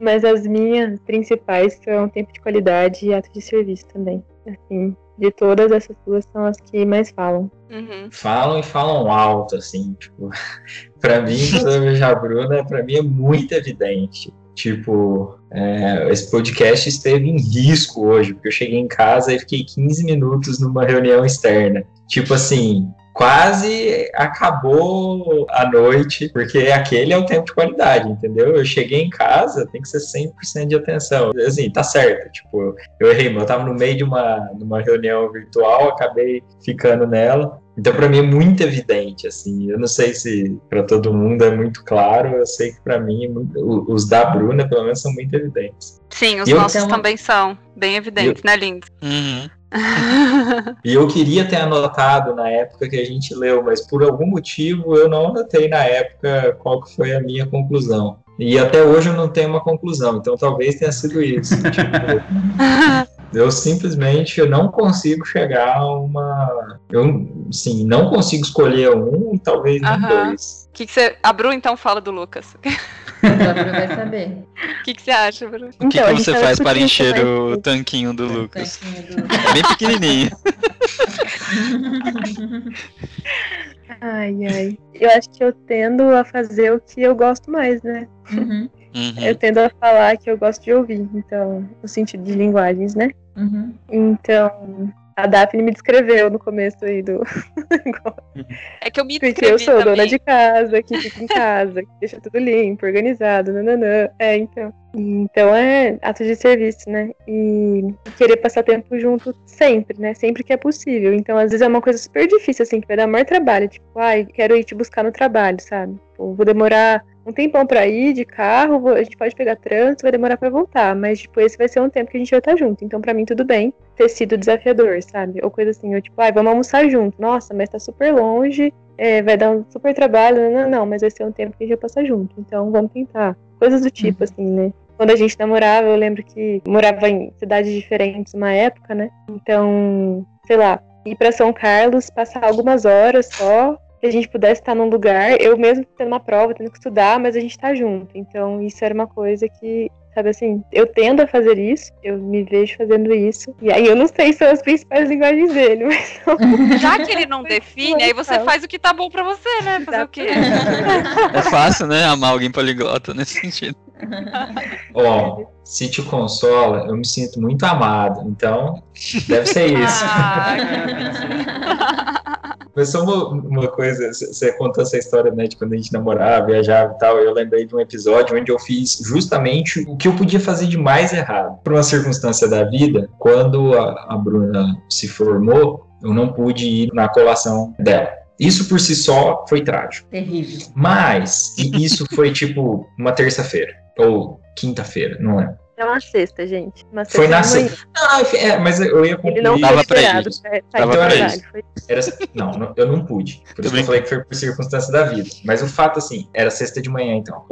S6: Mas as minhas principais são tempo de qualidade e ato de serviço também. Assim, de todas essas duas são as que mais falam.
S1: Uhum.
S4: Falam e falam alto, assim, tipo, pra mim, quando eu vejo a Bruna, pra mim é muito evidente. Tipo, é, esse podcast esteve em risco hoje, porque eu cheguei em casa e fiquei 15 minutos numa reunião externa. Tipo assim, quase acabou a noite, porque aquele é o tempo de qualidade, entendeu? Eu cheguei em casa, tem que ser 100% de atenção. Assim, tá certo, tipo, eu errei, mas eu tava no meio de uma, numa reunião virtual, acabei ficando nela. Então, para mim é muito evidente, assim. Eu não sei se para todo mundo é muito claro. Eu sei que para mim os da Bruna, pelo menos, são muito evidentes.
S1: Sim, os nossos então, também são bem evidentes, eu... né, Lindo?
S2: Uhum.
S4: e eu queria ter anotado na época que a gente leu, mas por algum motivo eu não anotei na época qual que foi a minha conclusão. E até hoje eu não tenho uma conclusão, então talvez tenha sido isso. tipo, eu simplesmente eu não consigo chegar a uma. Eu, sim, não consigo escolher um e talvez nem dois.
S1: Que que você... A Bru então fala do Lucas.
S3: Vai saber.
S1: O que, que você acha, Bru?
S2: O que, então, que você faz para encher o tanquinho do Lucas? Tanquinho do... É bem pequenininho.
S6: ai, ai. Eu acho que eu tendo a fazer o que eu gosto mais, né?
S3: Uhum.
S2: Uhum.
S6: Eu tendo a falar que eu gosto de ouvir, então, no sentido de linguagens, né?
S3: Uhum.
S6: Então, a Daphne me descreveu no começo aí do.
S1: é que eu me
S6: Porque eu sou
S1: também.
S6: dona de casa, que fica em casa, que deixa tudo limpo, organizado, nananã. É, então. Então é ato de serviço, né? E querer passar tempo junto sempre, né? Sempre que é possível. Então, às vezes é uma coisa super difícil, assim, que vai dar maior trabalho. Tipo, ai, quero ir te buscar no trabalho, sabe? Tipo, vou demorar um tempão pra ir de carro, a gente pode pegar trânsito, vai demorar pra voltar, mas, tipo, esse vai ser um tempo que a gente vai estar junto. Então, pra mim, tudo bem ter sido desafiador, sabe? Ou coisa assim, eu, tipo, ai, vamos almoçar junto. Nossa, mas tá super longe, é, vai dar um super trabalho. Não, não, mas vai ser um tempo que a gente vai passar junto. Então, vamos tentar. Coisas do tipo, uhum. assim, né? Quando a gente namorava, eu lembro que morava em cidades diferentes uma época, né? Então, sei lá, ir para São Carlos, passar algumas horas só, que a gente pudesse estar num lugar, eu mesmo tendo uma prova, tendo que estudar, mas a gente tá junto. Então, isso era uma coisa que, sabe assim, eu tendo a fazer isso, eu me vejo fazendo isso. E aí eu não sei se são as principais linguagens dele, mas.
S1: Não... Já que ele não define, aí você faz o que tá bom pra você, né? Fazer o quê?
S2: É fácil, né? Amar alguém poliglota nesse sentido.
S4: Ó, oh, se te consola, eu me sinto muito amado. Então, deve ser isso. Ah, Mas só uma, uma coisa, você contou essa história, né, de quando a gente namorava, viajava e tal, eu lembrei de um episódio onde eu fiz justamente o que eu podia fazer de mais errado. Por uma circunstância da vida, quando a, a Bruna se formou, eu não pude ir na colação dela. Isso por si só foi trágico.
S3: Terrível.
S4: Mas isso foi tipo uma terça-feira ou quinta-feira, não lembro.
S6: É uma sexta, gente. Uma
S4: sexta foi na sexta. Não, é, mas eu ia concluir.
S6: Ele não
S2: Tava
S6: foi esperado.
S2: Tava
S4: então era isso. Era, não, não, eu não pude. Por isso que eu falei que foi por circunstância da vida. Mas o fato, assim, era sexta de manhã, então.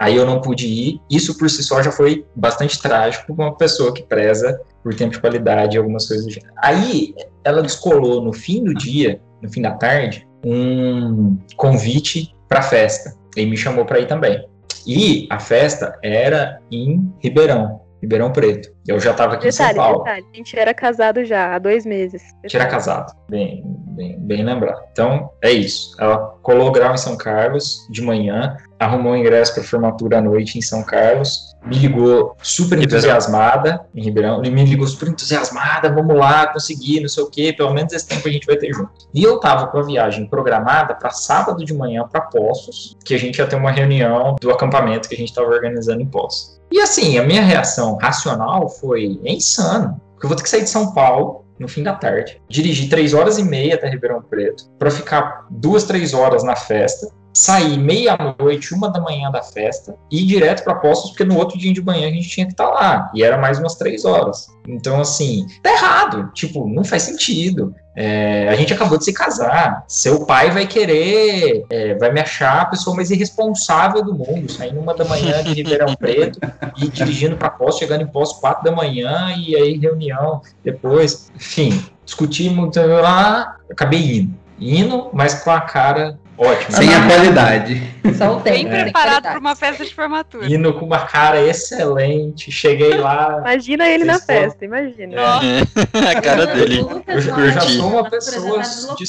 S4: Aí eu não pude ir. Isso por si só já foi bastante trágico para uma pessoa que preza por tempo de qualidade e algumas coisas do gênero. Aí ela descolou no fim do dia, no fim da tarde, um convite para festa. E me chamou para ir também. E a festa era em Ribeirão, Ribeirão Preto. Eu já estava aqui
S6: detalhe,
S4: em São Paulo.
S6: Detalhe. A gente era casado já há dois meses.
S4: A gente era casado, bem, bem, bem lembrado. Então, é isso. Ela colou grau em São Carlos de manhã, arrumou um ingresso para formatura à noite em São Carlos, me ligou super entusiasmada em Ribeirão, me ligou super entusiasmada, vamos lá, consegui, não sei o quê, pelo menos esse tempo a gente vai ter junto. E eu tava com a viagem programada para sábado de manhã para Poços, que a gente ia ter uma reunião do acampamento que a gente estava organizando em Poços. E assim, a minha reação racional foi: é insano, porque eu vou ter que sair de São Paulo no fim da tarde, dirigir três horas e meia até Ribeirão Preto, para ficar duas, três horas na festa, sair meia-noite, uma da manhã da festa, e ir direto para Postos, porque no outro dia de manhã a gente tinha que estar tá lá, e era mais umas três horas. Então, assim, tá errado, tipo, não faz sentido. É, a gente acabou de se casar. Seu pai vai querer, é, vai me achar a pessoa mais irresponsável do mundo, saindo uma da manhã de Ribeirão Preto e dirigindo para Poços, chegando em Poços quatro da manhã e aí reunião depois. Enfim, discutimos lá, acabei indo. Indo, mas com a cara Ótimo.
S5: Sem a qualidade.
S3: Só o tempo.
S1: Bem preparado para uma festa de formatura.
S4: Indo com uma cara excelente. Cheguei lá.
S6: Imagina ele na festa, imagina.
S2: É. a cara dele.
S4: Eu, eu, já sou uma pessoa. De,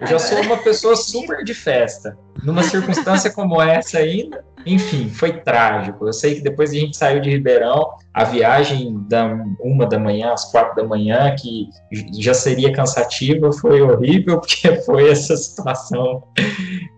S4: eu já sou uma pessoa super de festa. Numa circunstância como essa ainda, Enfim, foi trágico. Eu sei que depois a gente saiu de Ribeirão, a viagem da uma da manhã às quatro da manhã, que já seria cansativa, foi horrível, porque foi essa situação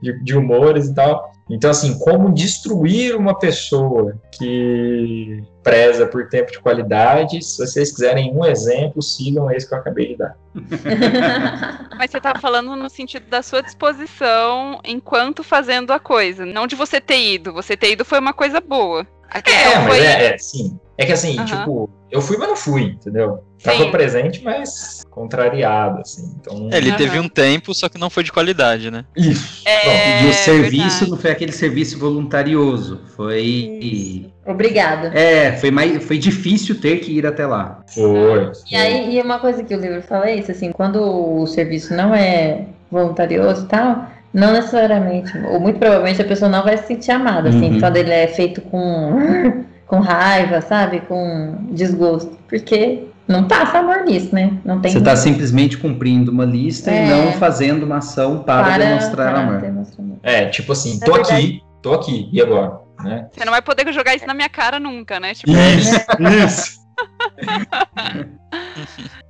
S4: de, de humores e tal. Então, assim, como destruir uma pessoa que preza por tempo de qualidade? Se vocês quiserem um exemplo, sigam esse que eu acabei de dar.
S1: Mas você estava falando no sentido da sua disposição enquanto fazendo a coisa, não de você ter ido. Você ter ido foi uma coisa boa.
S4: A é, mas foi... é, é, sim. É que assim, uhum. tipo, eu fui, mas não fui, entendeu? Tava Sim. presente, mas contrariado, assim. Então...
S2: É, ele uhum. teve um tempo, só que não foi de qualidade, né?
S4: Isso.
S5: É, e o serviço verdade. não foi aquele serviço voluntarioso. Foi. Isso.
S3: Obrigada.
S5: É, foi, mais, foi difícil ter que ir até lá.
S4: Foi.
S3: E aí, e uma coisa que o livro fala é isso, assim, quando o serviço não é voluntarioso e tal, não necessariamente, ou muito provavelmente a pessoa não vai se sentir amada, assim, uhum. quando ele é feito com com raiva, sabe? Com desgosto. Porque não passa amor nisso, né? Não tem
S5: Você está simplesmente cumprindo uma lista é... e não fazendo uma ação para, para demonstrar para amor.
S4: É, tipo assim, tô verdade... aqui, tô aqui, e agora? Né?
S1: Você não vai poder jogar isso na minha cara nunca, né?
S4: Tipo, isso, isso.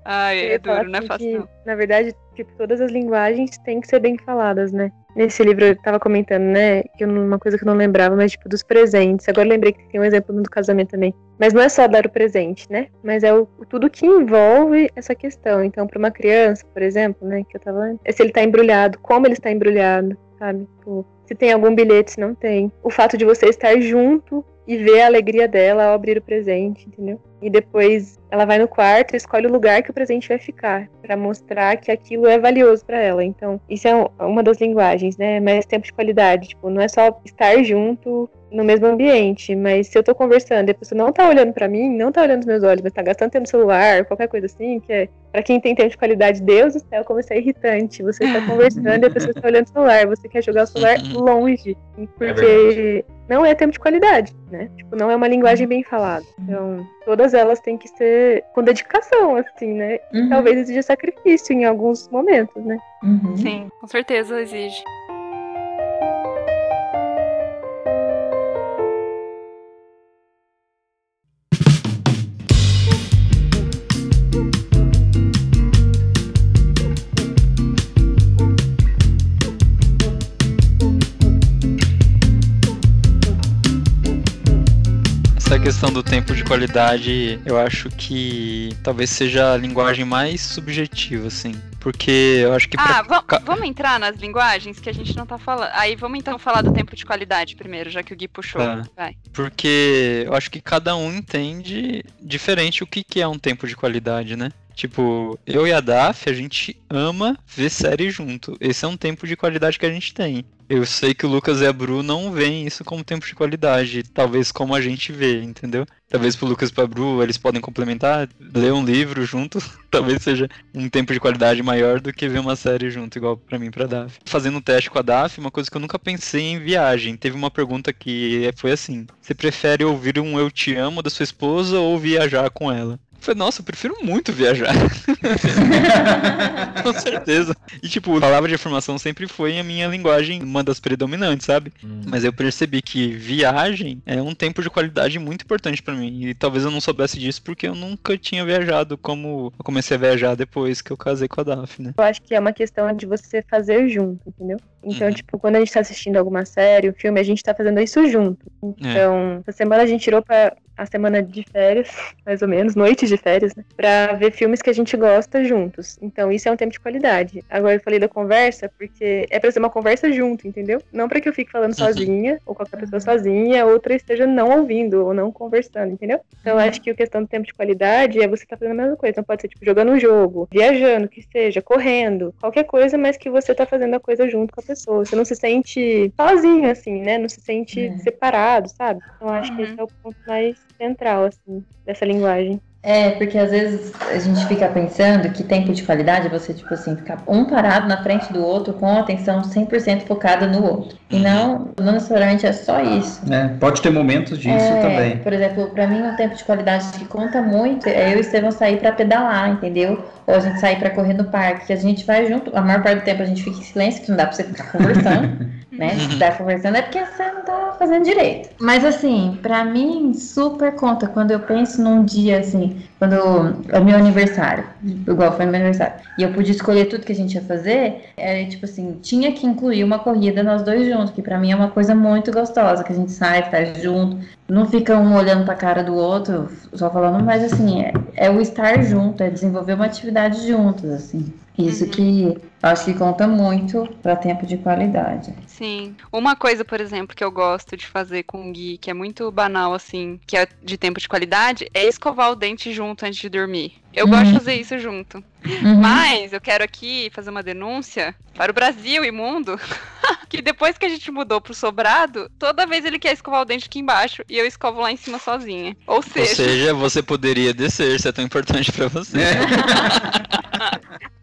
S1: Ai, é duro, não é fácil.
S6: Que, na verdade, tipo, todas as linguagens têm que ser bem faladas, né? Nesse livro eu tava comentando, né? Que uma coisa que eu não lembrava, mas tipo, dos presentes. Agora eu lembrei que tem um exemplo do casamento também. Mas não é só dar o presente, né? Mas é o, tudo que envolve essa questão. Então, para uma criança, por exemplo, né? Que eu tava. É se ele tá embrulhado, como ele está embrulhado, sabe? Tipo, se tem algum bilhete, se não tem. O fato de você estar junto e ver a alegria dela ao abrir o presente, entendeu? E depois ela vai no quarto e escolhe o lugar que o presente vai ficar, para mostrar que aquilo é valioso para ela. Então, isso é uma das linguagens, né? Mas tempo de qualidade, tipo, não é só estar junto no mesmo ambiente, mas se eu tô conversando e a pessoa não tá olhando para mim, não tá olhando nos meus olhos, mas tá gastando tempo no celular, qualquer coisa assim, que é, pra quem tem tempo de qualidade, Deus do céu, como isso é irritante. Você tá conversando e a pessoa tá olhando no celular, você quer jogar o celular uhum. longe, porque é não é tempo de qualidade, né? Tipo, não é uma linguagem bem falada. Então, todas elas têm que ser com dedicação, assim, né? Uhum. Talvez exija sacrifício em alguns momentos, né?
S1: Uhum. Sim, com certeza exige.
S2: Questão do tempo de qualidade, eu acho que talvez seja a linguagem mais subjetiva, assim. Porque eu acho que.
S1: Ah, pra... vamos entrar nas linguagens que a gente não tá falando. Aí vamos então falar do tempo de qualidade primeiro, já que o Gui puxou. Tá. Vai.
S2: Porque eu acho que cada um entende diferente o que, que é um tempo de qualidade, né? Tipo, eu e a Daf, a gente ama ver série junto. Esse é um tempo de qualidade que a gente tem. Eu sei que o Lucas e a Bru não veem isso como tempo de qualidade, talvez como a gente vê, entendeu? Talvez pro Lucas e pra Bru eles podem complementar, ler um livro junto, talvez seja um tempo de qualidade maior do que ver uma série junto, igual para mim e pra Daf. Fazendo um teste com a Daf, uma coisa que eu nunca pensei em viagem. Teve uma pergunta que foi assim: você prefere ouvir um eu te amo da sua esposa ou viajar com ela? Falei, nossa, eu prefiro muito viajar. Com certeza. E, tipo, a palavra de afirmação sempre foi a minha linguagem, uma das predominantes, sabe? Hum. Mas eu percebi que viagem é um tempo de qualidade muito importante para mim. E talvez eu não soubesse disso porque eu nunca tinha viajado como eu comecei a viajar depois que eu casei com a Daphne.
S6: Eu acho que é uma questão de você fazer junto, entendeu? Então, uhum. tipo, quando a gente tá assistindo alguma série, um filme, a gente tá fazendo isso junto. É. Então, é. essa semana a gente tirou pra a semana de férias, mais ou menos, noites de férias, né? Pra ver filmes que a gente gosta juntos. Então, isso é um tempo de qualidade. Agora, eu falei da conversa porque é pra ser uma conversa junto, entendeu? Não para que eu fique falando uhum. sozinha, ou qualquer pessoa sozinha, outra esteja não ouvindo ou não conversando, entendeu? Então, eu acho que a questão do tempo de qualidade é você tá fazendo a mesma coisa. Então, pode ser, tipo, jogando um jogo, viajando, que seja, correndo, qualquer coisa, mas que você tá fazendo a coisa junto com a pessoa. Você não se sente sozinho, assim, né? Não se sente é. separado, sabe? Então, acho uhum. que esse é o ponto mais central, assim, dessa linguagem.
S3: É, porque às vezes a gente fica pensando que tempo de qualidade é você, tipo assim, ficar um parado na frente do outro com a atenção 100% focada no outro. E uhum. não, não necessariamente é só isso.
S5: É, pode ter momentos disso é, também.
S3: Por exemplo, para mim, um tempo de qualidade que conta muito é eu e o Estevão sair para pedalar, entendeu? Ou a gente sair para correr no parque, que a gente vai junto. A maior parte do tempo a gente fica em silêncio, que não dá para você ficar conversando. né? Se tá conversando é porque você não tá fazendo direito. Mas assim, pra mim, super conta quando eu penso num dia assim, quando é meu aniversário, igual foi meu aniversário, e eu pude escolher tudo que a gente ia fazer, é tipo assim, tinha que incluir uma corrida nós dois juntos, que pra mim é uma coisa muito gostosa, que a gente sai, faz junto, não fica um olhando pra cara do outro, só falando, mas assim, é, é o estar junto, é desenvolver uma atividade juntos, assim. Isso
S1: Uhum.
S3: que acho que conta muito para tempo de qualidade.
S1: Sim. Uma coisa, por exemplo, que eu gosto de fazer com o Gui, que é muito banal, assim, que é de tempo de qualidade, é escovar o dente junto antes de dormir. Eu
S3: Uhum.
S1: gosto de fazer isso junto.
S3: Uhum.
S1: Mas eu quero aqui fazer uma denúncia para o Brasil e mundo, que depois que a gente mudou pro sobrado, toda vez ele quer escovar o dente aqui embaixo e eu escovo lá em cima sozinha. Ou
S2: Ou
S1: seja,
S2: seja, você poderia descer, se é tão importante pra você.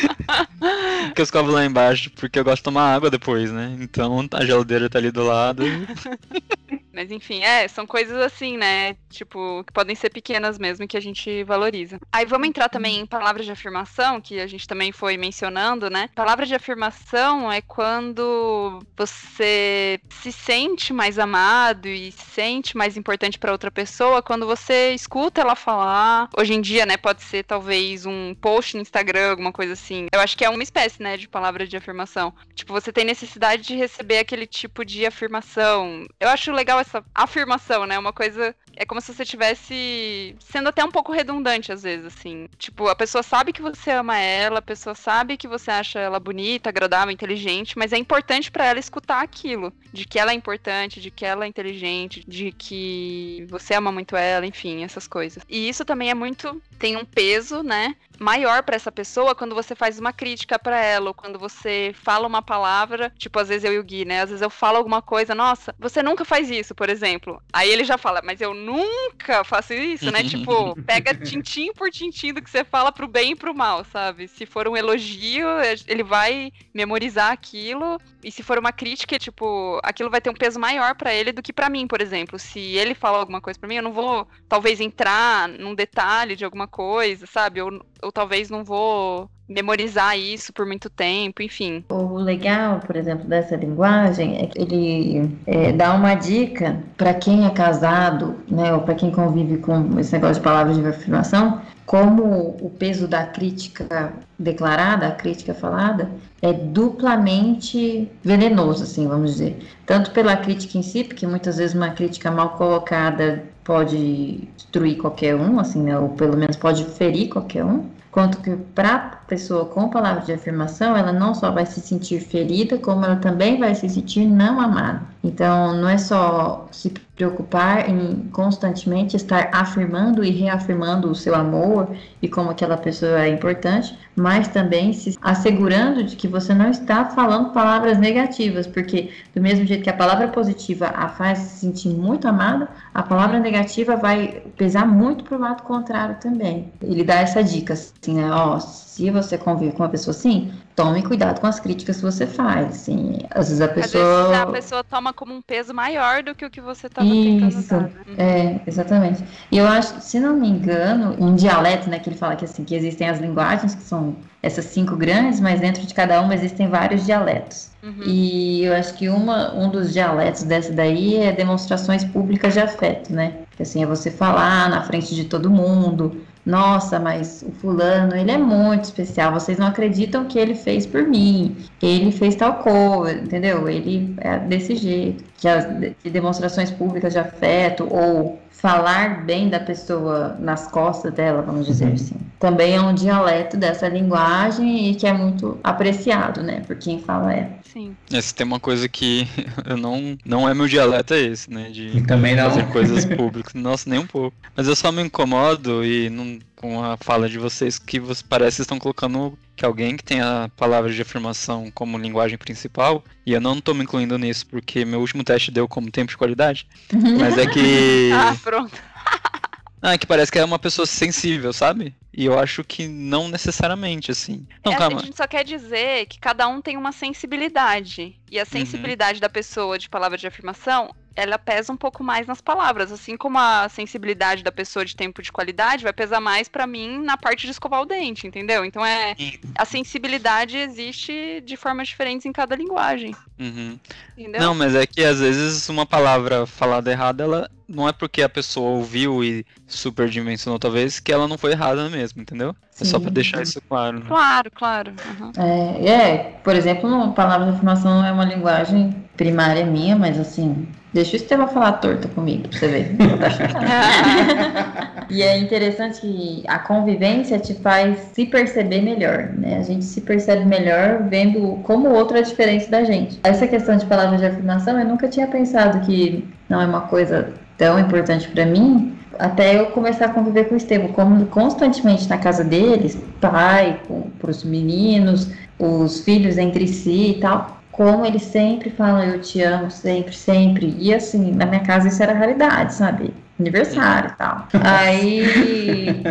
S2: que eu escovo lá embaixo porque eu gosto de tomar água depois, né? Então a geladeira tá ali do lado.
S1: Mas enfim, é, são coisas assim, né? Tipo, que podem ser pequenas mesmo que a gente valoriza. Aí vamos entrar também em palavras de afirmação, que a gente também foi mencionando, né? Palavra de afirmação é quando você se sente mais amado e se sente mais importante para outra pessoa quando você escuta ela falar. Hoje em dia, né, pode ser talvez um post no Instagram, alguma coisa assim. Eu acho que é uma espécie, né, de palavra de afirmação. Tipo, você tem necessidade de receber aquele tipo de afirmação. Eu acho legal essa afirmação, né? Uma coisa. É como se você estivesse sendo até um pouco redundante, às vezes, assim. Tipo, a pessoa sabe que você ama ela, a pessoa sabe que você acha ela bonita, agradável, inteligente, mas é importante pra ela escutar aquilo. De que ela é importante, de que ela é inteligente, de que você ama muito ela, enfim, essas coisas. E isso também é muito. tem um peso, né? maior pra essa pessoa quando você faz uma crítica pra ela, ou quando você fala uma palavra, tipo, às vezes eu e o Gui, né? Às vezes eu falo alguma coisa, nossa, você nunca faz isso, por exemplo. Aí ele já fala, mas eu nunca faço isso, né? tipo, pega tintim por tintim do que você fala pro bem e pro mal, sabe? Se for um elogio, ele vai memorizar aquilo, e se for uma crítica, tipo, aquilo vai ter um peso maior pra ele do que pra mim, por exemplo. Se ele fala alguma coisa pra mim, eu não vou, talvez, entrar num detalhe de alguma coisa, sabe? Ou, ou talvez não vou memorizar isso por muito tempo, enfim.
S3: O legal, por exemplo, dessa linguagem é que ele é, dá uma dica para quem é casado, né, ou para quem convive com esse negócio de palavras de afirmação, como o peso da crítica declarada, a crítica falada, é duplamente venenoso, assim, vamos dizer. Tanto pela crítica em si, porque muitas vezes uma crítica mal colocada pode destruir qualquer um, assim, né, ou pelo menos pode ferir qualquer um, quanto que para pessoa com palavra de afirmação, ela não só vai se sentir ferida, como ela também vai se sentir não amada. Então, não é só se preocupar em constantemente estar afirmando e reafirmando o seu amor e como aquela pessoa é importante, mas também se assegurando de que você não está falando palavras negativas, porque do mesmo jeito que a palavra positiva a faz se sentir muito amada, a palavra negativa vai pesar muito pro lado contrário também. Ele dá essa dica, assim, né? Ó, se você convive com uma pessoa assim, tome cuidado com as críticas que você faz, assim. Às vezes a pessoa...
S1: Vezes a pessoa toma como um peso maior do que o que você estava tentando
S3: Isso,
S1: dar, né?
S3: é, exatamente. E eu acho, se não me engano, um dialeto, né, que ele fala que assim, que existem as linguagens, que são essas cinco grandes, mas dentro de cada uma existem vários dialetos.
S1: Uhum.
S3: E eu acho que uma, um dos dialetos dessa daí é demonstrações públicas de afeto, né? Que assim, é você falar na frente de todo mundo, nossa, mas o fulano, ele é muito especial, vocês não acreditam que ele fez por mim, ele fez tal coisa, entendeu? Ele é desse jeito. Que as de demonstrações públicas de afeto ou falar bem da pessoa nas costas dela, vamos dizer assim. Também é um dialeto dessa linguagem e que é muito apreciado, né, por quem fala ela.
S1: Sim.
S2: Esse tem uma coisa que eu não. Não é meu dialeto, é esse, né? De
S5: Também não.
S2: fazer coisas públicas. Nossa, nem um pouco. Mas eu só me incomodo e não, com a fala de vocês que parece que estão colocando que alguém que tem a palavra de afirmação como linguagem principal, e eu não tô me incluindo nisso porque meu último teste deu como tempo de qualidade, mas é que.
S1: Ah, pronto.
S2: Ah, que parece que é uma pessoa sensível, sabe? E eu acho que não necessariamente, assim. Não,
S1: É,
S2: calma.
S1: A gente só quer dizer que cada um tem uma sensibilidade. E a sensibilidade da pessoa de palavra de afirmação, ela pesa um pouco mais nas palavras. Assim como a sensibilidade da pessoa de tempo de qualidade vai pesar mais pra mim na parte de escovar o dente, entendeu? Então é. A sensibilidade existe de formas diferentes em cada linguagem.
S2: Uhum.
S1: Entendeu?
S2: Não, mas é que às vezes uma palavra falada errada, ela não é porque a pessoa ouviu e superdimensionou talvez que ela não foi errada mesmo, entendeu? É só pra
S3: Sim.
S2: deixar isso claro. né?
S1: Claro, claro. uhum.
S3: É, é, por exemplo, palavra de afirmação é uma linguagem primária minha, mas assim, deixa o Estevam falar torto comigo, pra você ver. e é interessante que a convivência te faz se perceber melhor, né? A gente se percebe melhor vendo como o outro é diferente da gente. Essa questão de palavra de afirmação, eu nunca tinha pensado que não é uma coisa tão importante pra mim, até eu começar a conviver com o Estevam, como constantemente na casa deles, pai, com, pros meninos, os filhos entre si e tal, como eles sempre falam eu te amo, sempre, sempre. E assim, na minha casa isso era raridade, sabe? Aniversário e tal. Aí.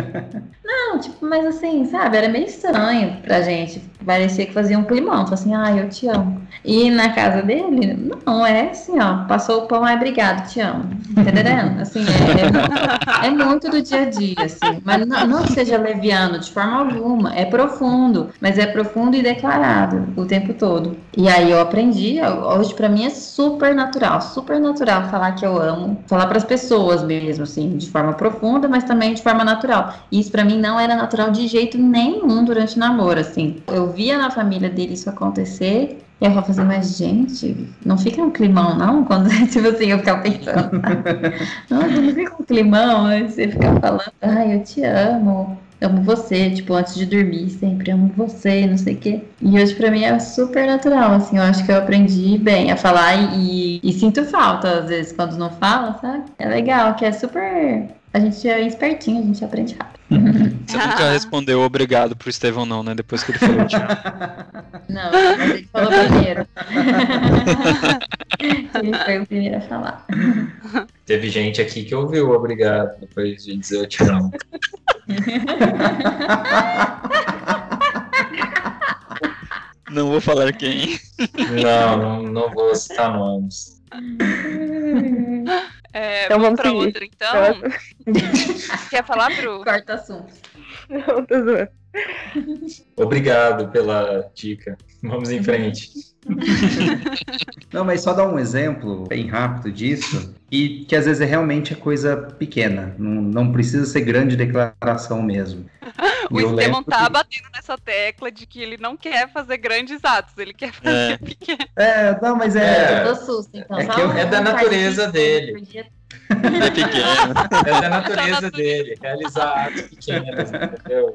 S3: Não, tipo, mas assim, sabe, era meio estranho pra gente. Parecia que fazia um climão. Falei assim, ah, eu te amo. E na casa dele, não, é assim, ó, passou o pão, ai, obrigado, te amo. Entendendo? Assim, é, é, é muito do dia a dia, assim. Mas não, não seja leviano de forma alguma, é profundo, mas é profundo e declarado o tempo todo. E aí eu aprendi, hoje pra mim é super natural, super natural falar que eu amo, falar pras pessoas mesmo, assim, de forma profunda, mas também de forma natural. Isso pra mim não era natural de jeito nenhum durante o namoro, assim. Eu via na família dele isso acontecer. E eu falava assim, mas gente, não fica um climão, não? Quando, tipo assim, eu ficava pensando? Nossa, não fica um climão, você fica falando, ai, eu te amo, amo você, tipo, antes de dormir, sempre amo você, não sei o quê. E hoje pra mim é super natural, assim, eu acho que eu aprendi bem a falar e, e sinto falta, às vezes, quando não fala, sabe? É legal, que é super. A gente é espertinho, a gente aprende rápido.
S2: Você nunca respondeu obrigado pro Estevão, não, né? Depois que ele falou amo.
S3: Não, mas ele falou primeiro. ele foi o primeiro a falar.
S4: Teve gente aqui que ouviu obrigado depois de dizer te amo.
S2: Não vou falar quem.
S4: Não, não, não vou citar nomes.
S1: É,
S6: Então
S1: vamos
S6: vamos
S1: pra
S6: seguir.
S1: outra, então. Quer falar, Bru?
S3: Corta assunto.
S6: Não, tô zoando.
S4: Obrigado pela dica. Vamos em frente.
S5: Não, mas só dar um exemplo bem rápido disso, e que às vezes é realmente é coisa pequena, não, não precisa ser grande declaração mesmo.
S1: O Estevam tá
S5: que-
S1: batendo nessa tecla de que ele não quer fazer grandes atos, ele quer fazer
S2: É.
S1: pequenos.
S5: É, não, mas é.
S4: É.
S3: Eu dou susto, então.
S4: É que eu- é da natureza dele.
S3: Dia.
S2: É pequeno.
S4: É da natureza dele, realizar atos pequenos, entendeu?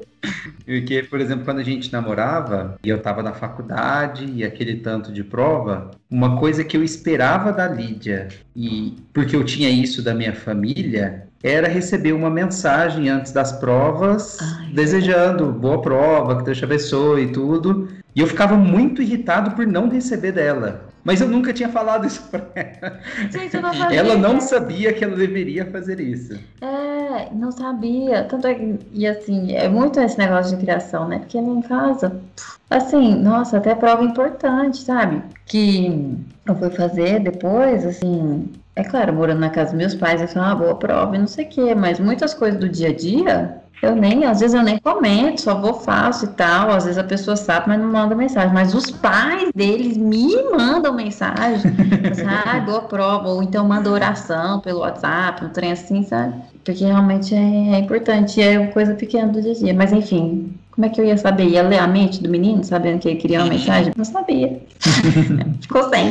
S5: Porque, por exemplo, quando a gente namorava e eu tava na faculdade e aquele tanto de prova, uma coisa que eu esperava da Lídia, e porque eu tinha isso da minha família, era receber uma mensagem antes das provas,
S3: Ai,
S5: desejando boa prova, que Deus te abençoe e tudo. E eu ficava muito irritado por não receber dela. Mas eu nunca tinha falado isso pra ela.
S3: Gente, eu não sabia.
S5: Ela não sabia que ela deveria fazer isso.
S3: É, não sabia. Tanto é que, e assim, é muito esse negócio de criação, né? Porque lá em casa, assim, nossa, até prova importante, sabe? Que eu fui fazer depois, assim, é claro, morando na casa dos meus pais, eu falei, ah, boa prova e não sei o quê, mas muitas coisas do dia a dia, eu nem, às vezes eu nem comento, só vou faço e tal, às vezes a pessoa sabe, mas não manda mensagem, mas os pais deles me mandam mensagem, assim, ah, boa prova, ou então manda oração pelo WhatsApp, um trem assim, sabe? Porque realmente é, é importante, é uma coisa pequena do dia a dia. Mas enfim, como é que eu ia saber? Ia ler a mente do menino, sabendo que ele queria uma mensagem? Não sabia. Ficou sem.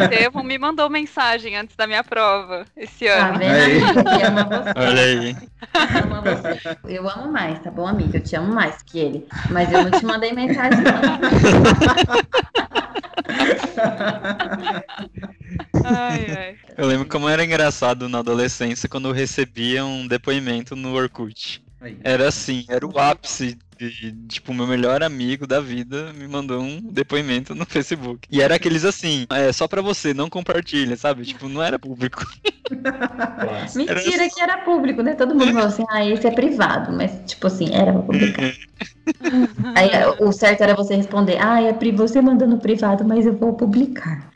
S1: Estevam me mandou mensagem antes da minha prova esse
S3: Tá
S1: ano.
S3: vendo?
S5: Aí.
S3: Eu amo você.
S2: Olha aí.
S3: Eu amo você. Eu amo mais, tá bom, amiga? Eu te amo mais que ele. Mas eu não te mandei mensagem, não.
S1: Ai, ai.
S2: Eu lembro como era engraçado na adolescência quando eu recebia um depoimento no Orkut.
S5: Aí.
S2: Era assim, era o ápice de, tipo, meu melhor amigo da vida me mandou um depoimento no Facebook. E era aqueles assim, é só pra você, não compartilha, sabe? Tipo, não era público.
S3: Mentira que era público, né? Todo mundo falou assim, ah, esse é privado. Mas, tipo assim, era pra publicar. Aí o certo era você responder, ah, é pri você mandando privado, mas eu vou publicar.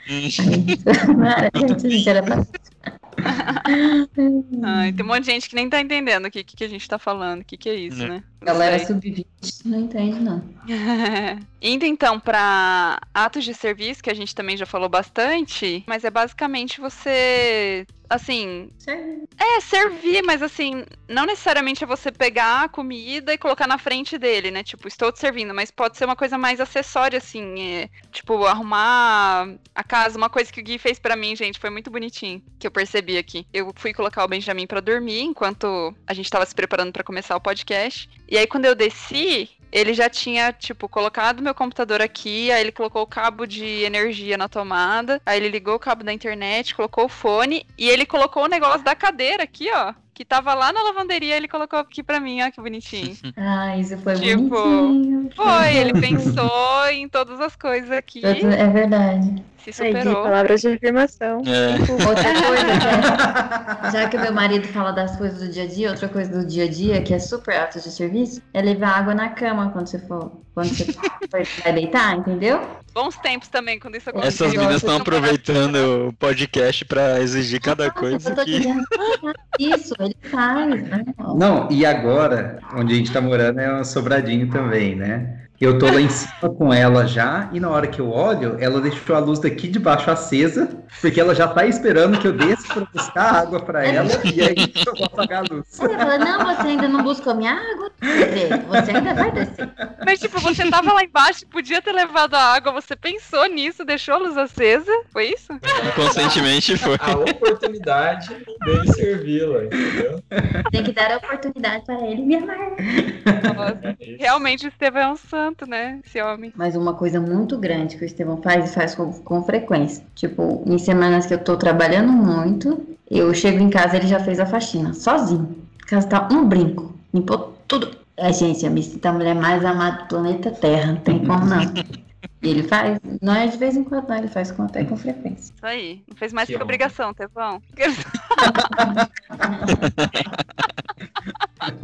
S1: Ai, tem um monte de gente que nem tá entendendo o que, que a gente tá falando, o que, que é isso,
S2: Né.
S1: né?
S3: Galera
S1: sei.
S3: subvive. Não entende, não.
S1: Indo então para atos de serviço, que a gente também já falou bastante, mas é basicamente você assim,
S3: Servir.
S1: é servir, mas assim, não necessariamente é você pegar a comida e colocar na frente dele, né? Tipo, estou te servindo, mas pode ser uma coisa mais acessória, assim, é, tipo, arrumar a casa. Uma coisa que o Gui fez pra mim, gente, foi muito bonitinho, que eu percebi aqui. Eu fui colocar o Benjamin pra dormir enquanto a gente tava se preparando pra começar o podcast. E aí, quando eu desci, ele já tinha, tipo, colocado meu computador aqui, aí ele colocou o cabo de energia na tomada, aí ele ligou o cabo da internet, colocou o fone e ele colocou o negócio da cadeira aqui, ó. Que tava lá na lavanderia, ele colocou aqui pra mim, ó, que bonitinho.
S3: Ah, isso foi
S1: Tipo,
S3: bonitinho.
S1: Foi, ele pensou em todas as coisas aqui,
S3: É verdade.
S1: Se superou.
S6: palavras de afirmação.
S2: É.
S3: Outra coisa, que é- já que o meu marido fala das coisas do dia a dia, outra coisa do dia a dia que é super ato de serviço é levar água na cama quando você for, quando você for- vai deitar, entendeu?
S1: Bons tempos também, quando isso aconteceu.
S2: Essas meninas estão aproveitando o podcast pra exigir cada coisa
S3: Eu tô
S2: que.
S3: ah, isso, ele faz, né?
S5: Não, e agora, onde a gente tá morando é um sobradinho também, né? Eu tô lá em cima com ela já, e na hora que eu olho, ela deixou a luz daqui de baixo acesa, porque ela já tá esperando que eu desça pra buscar água pra ela, e aí eu vou apagar a luz.
S3: Você fala, não, você ainda não buscou minha água? Quer dizer, você ainda vai descer.
S1: Mas, tipo, você tava lá embaixo, podia ter levado a água, você pensou nisso, deixou a luz acesa, foi isso?
S2: Inconscientemente foi.
S4: A oportunidade dele servi-la, entendeu?
S3: Tem que dar a oportunidade para ele me amar.
S1: Nossa,
S4: É
S1: realmente o Estevão é um santo, né? Esse homem.
S3: Mas uma coisa muito grande que o Estevão faz e faz com, com frequência. Tipo, em semanas que eu tô trabalhando muito, eu chego em casa ele já fez a faxina, sozinho. A casa tá um brinco, limpou tudo. É, gente, eu me sinto a mulher mais amada do planeta Terra, não tem como não. E ele faz, não é de vez em quando, não, ele faz com, até com frequência.
S1: Isso aí. Não fez mais
S4: Que
S1: que obrigação, Tevão.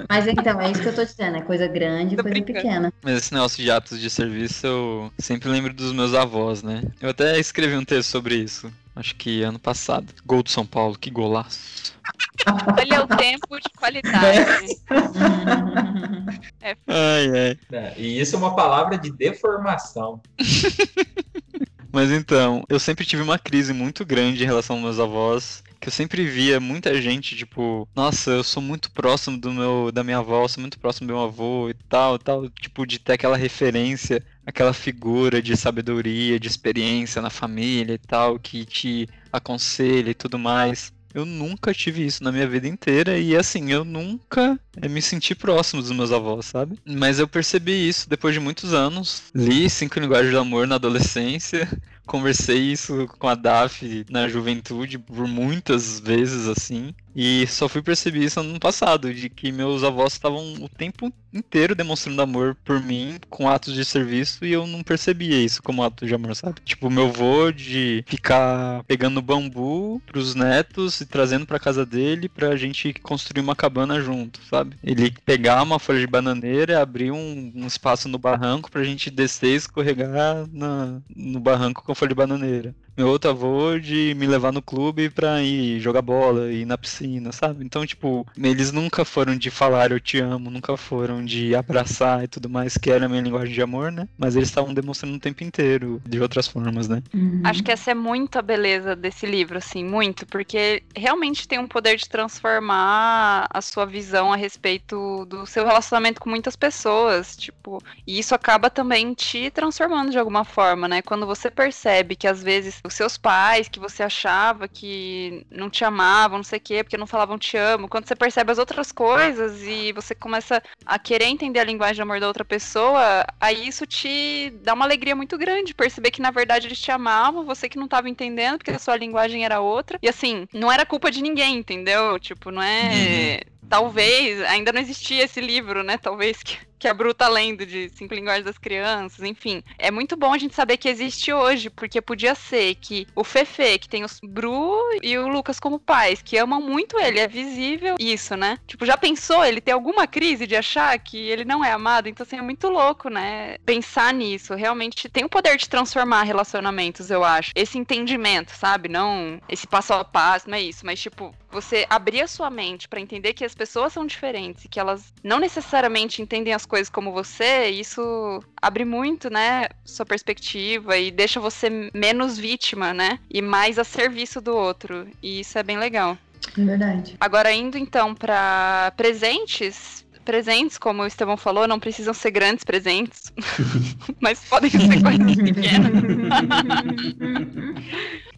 S3: Mas então, é isso que eu tô dizendo, é coisa grande e
S1: Tô
S3: coisa
S1: brincando.
S3: pequena.
S2: Mas esse negócio de atos de serviço eu sempre lembro dos meus avós, né? Eu até escrevi um texto sobre isso. Acho que ano passado. Gol do São Paulo, que golaço.
S1: Olha o tempo de qualidade.
S2: Ai, ai.
S4: É, e isso é uma palavra de deformação.
S2: Mas então, eu sempre tive uma crise muito grande em relação aos meus avós. Que eu sempre via muita gente, tipo, nossa, eu sou muito próximo do meu, da minha avó, eu sou muito próximo do meu avô e tal, tal, tipo, de ter aquela referência, aquela figura de sabedoria, de experiência na família e tal, que te aconselha e tudo mais. Eu nunca tive isso na minha vida inteira e assim, eu nunca eh, me senti próximo dos meus avós, sabe? Mas eu percebi isso depois de muitos anos. Li Cinco Linguagens do Amor na adolescência, conversei isso com a Daf na juventude por muitas vezes assim. E só fui perceber isso ano passado, de que meus avós estavam o tempo inteiro demonstrando amor por mim com atos de serviço e eu não percebia isso como ato de amor, sabe? Tipo, meu avô de ficar pegando bambu pros netos e trazendo pra casa dele pra gente construir uma cabana junto, sabe? Ele pegar uma folha de bananeira, abrir um, um espaço no barranco pra gente descer e escorregar na, no barranco folha de bananeira. Meu outro avô de me levar no clube pra ir jogar bola, ir na piscina, sabe? Então, tipo, eles nunca foram de falar eu te amo, nunca foram de abraçar e tudo mais, que era a minha linguagem de amor, né? Mas eles estavam demonstrando o tempo inteiro, de outras formas, né?
S3: Uhum.
S1: Acho que essa é muito a beleza desse livro, assim, muito, porque realmente tem um poder de transformar a sua visão a respeito do seu relacionamento com muitas pessoas, tipo, e isso acaba também te transformando de alguma forma, né? Quando você percebe que às vezes os seus pais, que você achava que não te amavam, não sei o quê, porque não falavam te amo, quando você percebe as outras coisas e você começa a querer entender a linguagem de amor da outra pessoa, aí isso te dá uma alegria muito grande, perceber que na verdade eles te amavam, você que não tava entendendo, porque a sua linguagem era outra. E assim, não era culpa de ninguém, entendeu? Tipo, não é. Talvez, ainda não existia esse livro, né? Talvez que, que a Bru tá lendo de Cinco Linguagens das Crianças, enfim. É muito bom a gente saber que existe hoje, porque podia ser que o Fefe, que tem os Bru e o Lucas como pais, que amam muito ele, é visível isso, né? Tipo, já pensou ele ter alguma crise de achar que ele não é amado? Então, assim, é muito louco, né? Pensar nisso. Realmente tem o poder de transformar relacionamentos, eu acho. Esse entendimento, sabe? Não esse passo a passo, não é isso, mas tipo, você abrir a sua mente pra entender que as pessoas são diferentes e que elas não necessariamente entendem as as coisas como você, isso abre muito, né, sua perspectiva e deixa você menos vítima, né, e mais a serviço do outro. E isso é bem legal.
S3: É verdade.
S1: Agora indo então para presentes, presentes, como o Estevão falou, não precisam ser grandes presentes, mas podem ser coisas pequenas.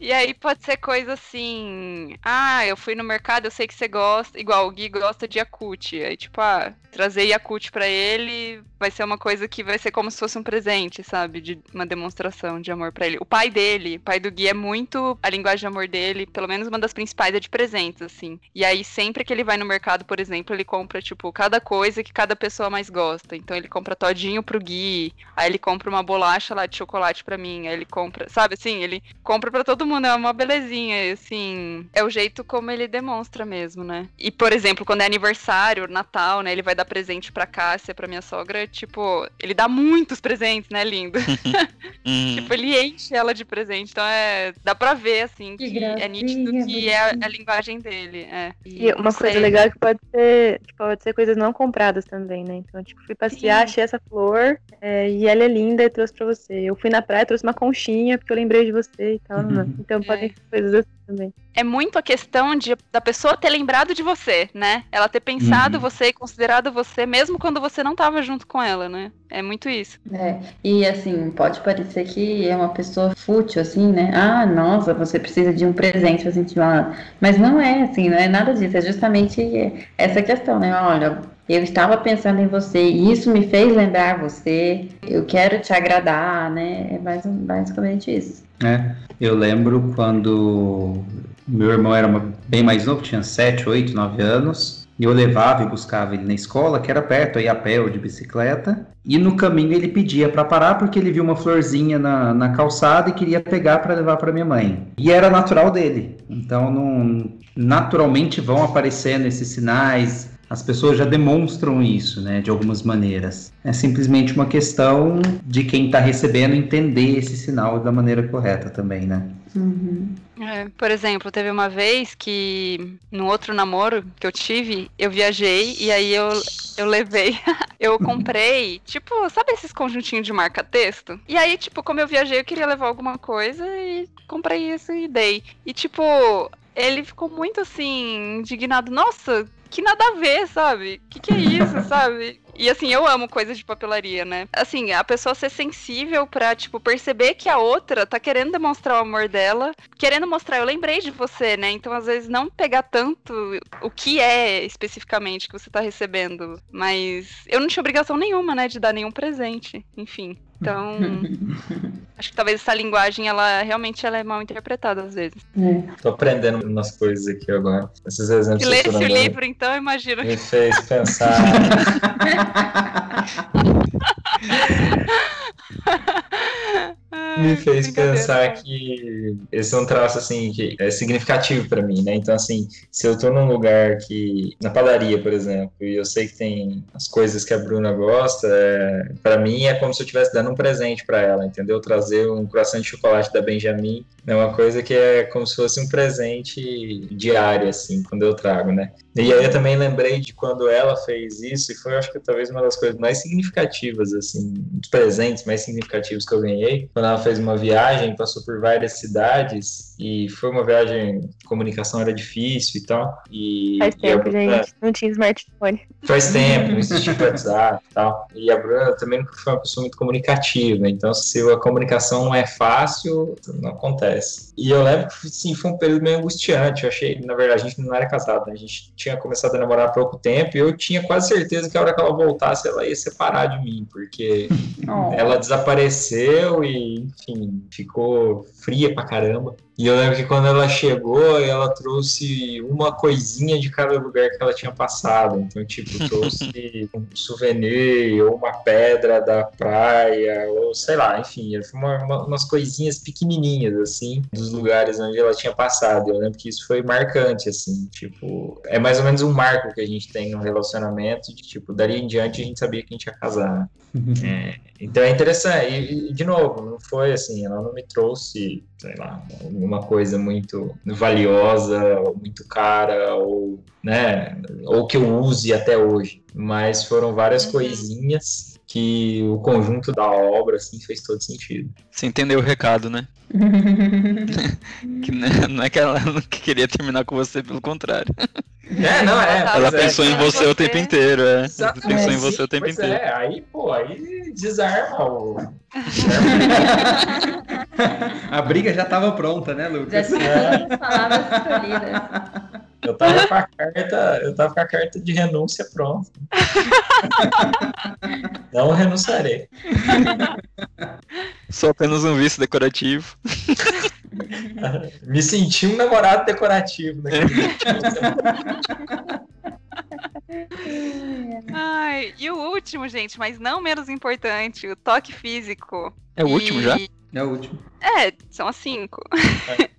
S1: E aí pode ser coisa assim, ah, eu fui no mercado, eu sei que você gosta, igual o Gui gosta de Yakut, aí tipo, ah, trazer Yakut para ele vai ser uma coisa que vai ser como se fosse um presente, sabe, de uma demonstração de amor para ele. O pai dele, o pai do Gui é muito a linguagem de amor dele, pelo menos uma das principais é de presentes, assim. E aí sempre que ele vai no mercado, por exemplo, ele compra tipo cada coisa que cada pessoa mais gosta. Então ele compra todinho pro Gui, aí ele compra uma bolacha lá de chocolate para mim, aí ele compra, sabe assim, ele compra para todo mundo, é uma belezinha, assim, é o jeito como ele demonstra mesmo, né? E por exemplo, quando é aniversário, Natal, né, ele vai dar presente para Cássia, para minha sogra, tipo, ele dá muitos presentes, né, lindo.
S2: Hum.
S1: tipo, ele enche ela de presente, então é, dá pra ver assim
S3: Que
S1: que, é nítido que é a, a linguagem dele, é.
S6: E uma
S1: não
S6: coisa
S1: sei.
S6: legal é que pode ser, tipo, pode ser coisas não compradas também, né? Então, tipo, fui passear,
S1: Sim.
S6: achei essa flor é, e ela é linda e trouxe pra você. Eu fui na praia, trouxe uma conchinha porque eu lembrei de você e tal. né? Então podem ser coisas assim também.
S1: é muito a questão de, da pessoa ter lembrado de você, né? Ela ter pensado
S5: Uhum.
S1: você e considerado você, mesmo quando você não tava junto com ela, né? É muito isso.
S3: É, e assim, pode parecer que é uma pessoa fútil, assim, né? Ah, nossa, você precisa de um presente pra sentir uma... Mas não é assim, não é nada disso, é justamente essa questão, né? Olha, eu estava pensando em você e isso me fez lembrar você, eu quero te agradar, né? É mais, basicamente isso.
S5: É, eu lembro quando meu irmão era bem mais novo, tinha 7, 8, 9 anos, e eu levava e buscava ele na escola, que era perto, aí a pé ou de bicicleta, e no caminho ele pedia para parar porque ele viu uma florzinha na, na calçada e queria pegar para levar para minha mãe. E era natural dele, então não, naturalmente vão aparecendo esses sinais, as pessoas já demonstram isso, né, de algumas maneiras. É simplesmente uma questão de quem está recebendo entender esse sinal da maneira correta também, né?
S3: Uhum.
S1: É, por exemplo, teve uma vez que no outro namoro que eu tive, eu viajei e aí eu, eu levei, eu comprei, tipo, sabe esses conjuntinhos de marca-texto? E aí, tipo, como eu viajei, eu queria levar alguma coisa e comprei isso e dei. E, tipo, ele ficou muito assim, indignado. Nossa, que nada a ver, sabe? Que que é isso, sabe? E assim, eu amo coisas de papelaria, né? Assim, a pessoa ser sensível pra, tipo, perceber que a outra tá querendo demonstrar o amor dela, querendo mostrar, eu lembrei de você, né? Então, às vezes, não pegar tanto o que é especificamente que você tá recebendo. Mas eu não tinha obrigação nenhuma, né, de dar nenhum presente. Enfim. Então, acho que talvez essa linguagem, ela realmente ela é mal interpretada às vezes.
S3: É.
S4: Tô aprendendo umas coisas aqui agora. Esses exemplos
S1: Se ler
S4: que
S1: esse
S4: você lembrou
S1: livro, então, eu imagino
S4: me fez pensar. me fez pensar
S1: né?
S4: que esse é um traço assim que é significativo pra mim, né? Então assim, se eu tô num lugar que na padaria, por exemplo, e eu sei que tem as coisas que a Bruna gosta, é, para mim é como se eu estivesse dando um presente pra ela, entendeu? Trazer um croissant de chocolate da Benjamin é uma coisa que é como se fosse um presente diário assim, quando eu trago, né? E aí eu também lembrei de quando ela fez isso, e foi, acho que talvez uma das coisas mais significativas, assim, dos presentes mais significativos que eu ganhei. Quando ela fez uma viagem, passou por várias cidades, e foi uma viagem, comunicação era difícil e tal. E,
S6: Faz
S4: a
S6: tempo,
S4: Bruna-
S6: gente. Não tinha smartphone.
S4: Faz tempo, não existia WhatsApp e tal. E a Bruna também nunca foi uma pessoa muito comunicativa. Então, se a comunicação não é fácil, não acontece. E eu lembro que, sim, foi um período meio angustiante. Eu achei, na verdade, a gente não era casado, né? A gente tinha começado a namorar há pouco tempo e eu tinha quase certeza que a hora que ela voltasse, ela ia separar de mim, porque
S3: Oh.
S4: ela desapareceu e, enfim, ficou fria pra caramba. E eu lembro que quando ela chegou, ela trouxe uma coisinha de cada lugar que ela tinha passado. Então, tipo, trouxe um souvenir, ou uma pedra da praia, ou sei lá, enfim, uma- uma- umas coisinhas pequenininhas, assim, dos lugares onde ela tinha passado. Eu lembro que isso foi marcante, assim, tipo, é mais mais ou menos um marco que a gente tem no relacionamento, de tipo, dali em diante a gente sabia que a gente ia casar. É, então é interessante, e, e, de novo, não foi assim, ela não me trouxe, sei lá, alguma coisa muito valiosa, ou muito cara, ou, né, ou que eu use até hoje, mas foram várias
S1: Uhum.
S4: coisinhas que o conjunto da obra, assim, fez todo sentido.
S2: Você entendeu o recado, né? Que né, não é que ela não queria terminar com você, pelo contrário.
S4: É, não, é.
S1: Ela
S4: pois é.
S2: pensou em
S1: Você-
S2: você o tempo inteiro, é. Ela
S4: Exato,
S2: pensou em
S4: é,
S2: você
S4: sim,
S2: o tempo
S4: pois
S2: inteiro.
S4: É, aí, pô, aí desarma o.
S5: A briga já estava pronta, né,
S3: Já
S5: Lucas?
S3: tinha todas as palavras escolhidas.
S4: Eu tava com a carta, eu tava com a carta de renúncia pronta. Não renunciarei.
S2: Só apenas um vício decorativo.
S4: Me senti um namorado decorativo naquele.
S1: Ai, e o último, gente, mas não menos importante, o toque físico.
S2: É o último já?
S1: E-
S5: É o último.
S1: É, são as cinco.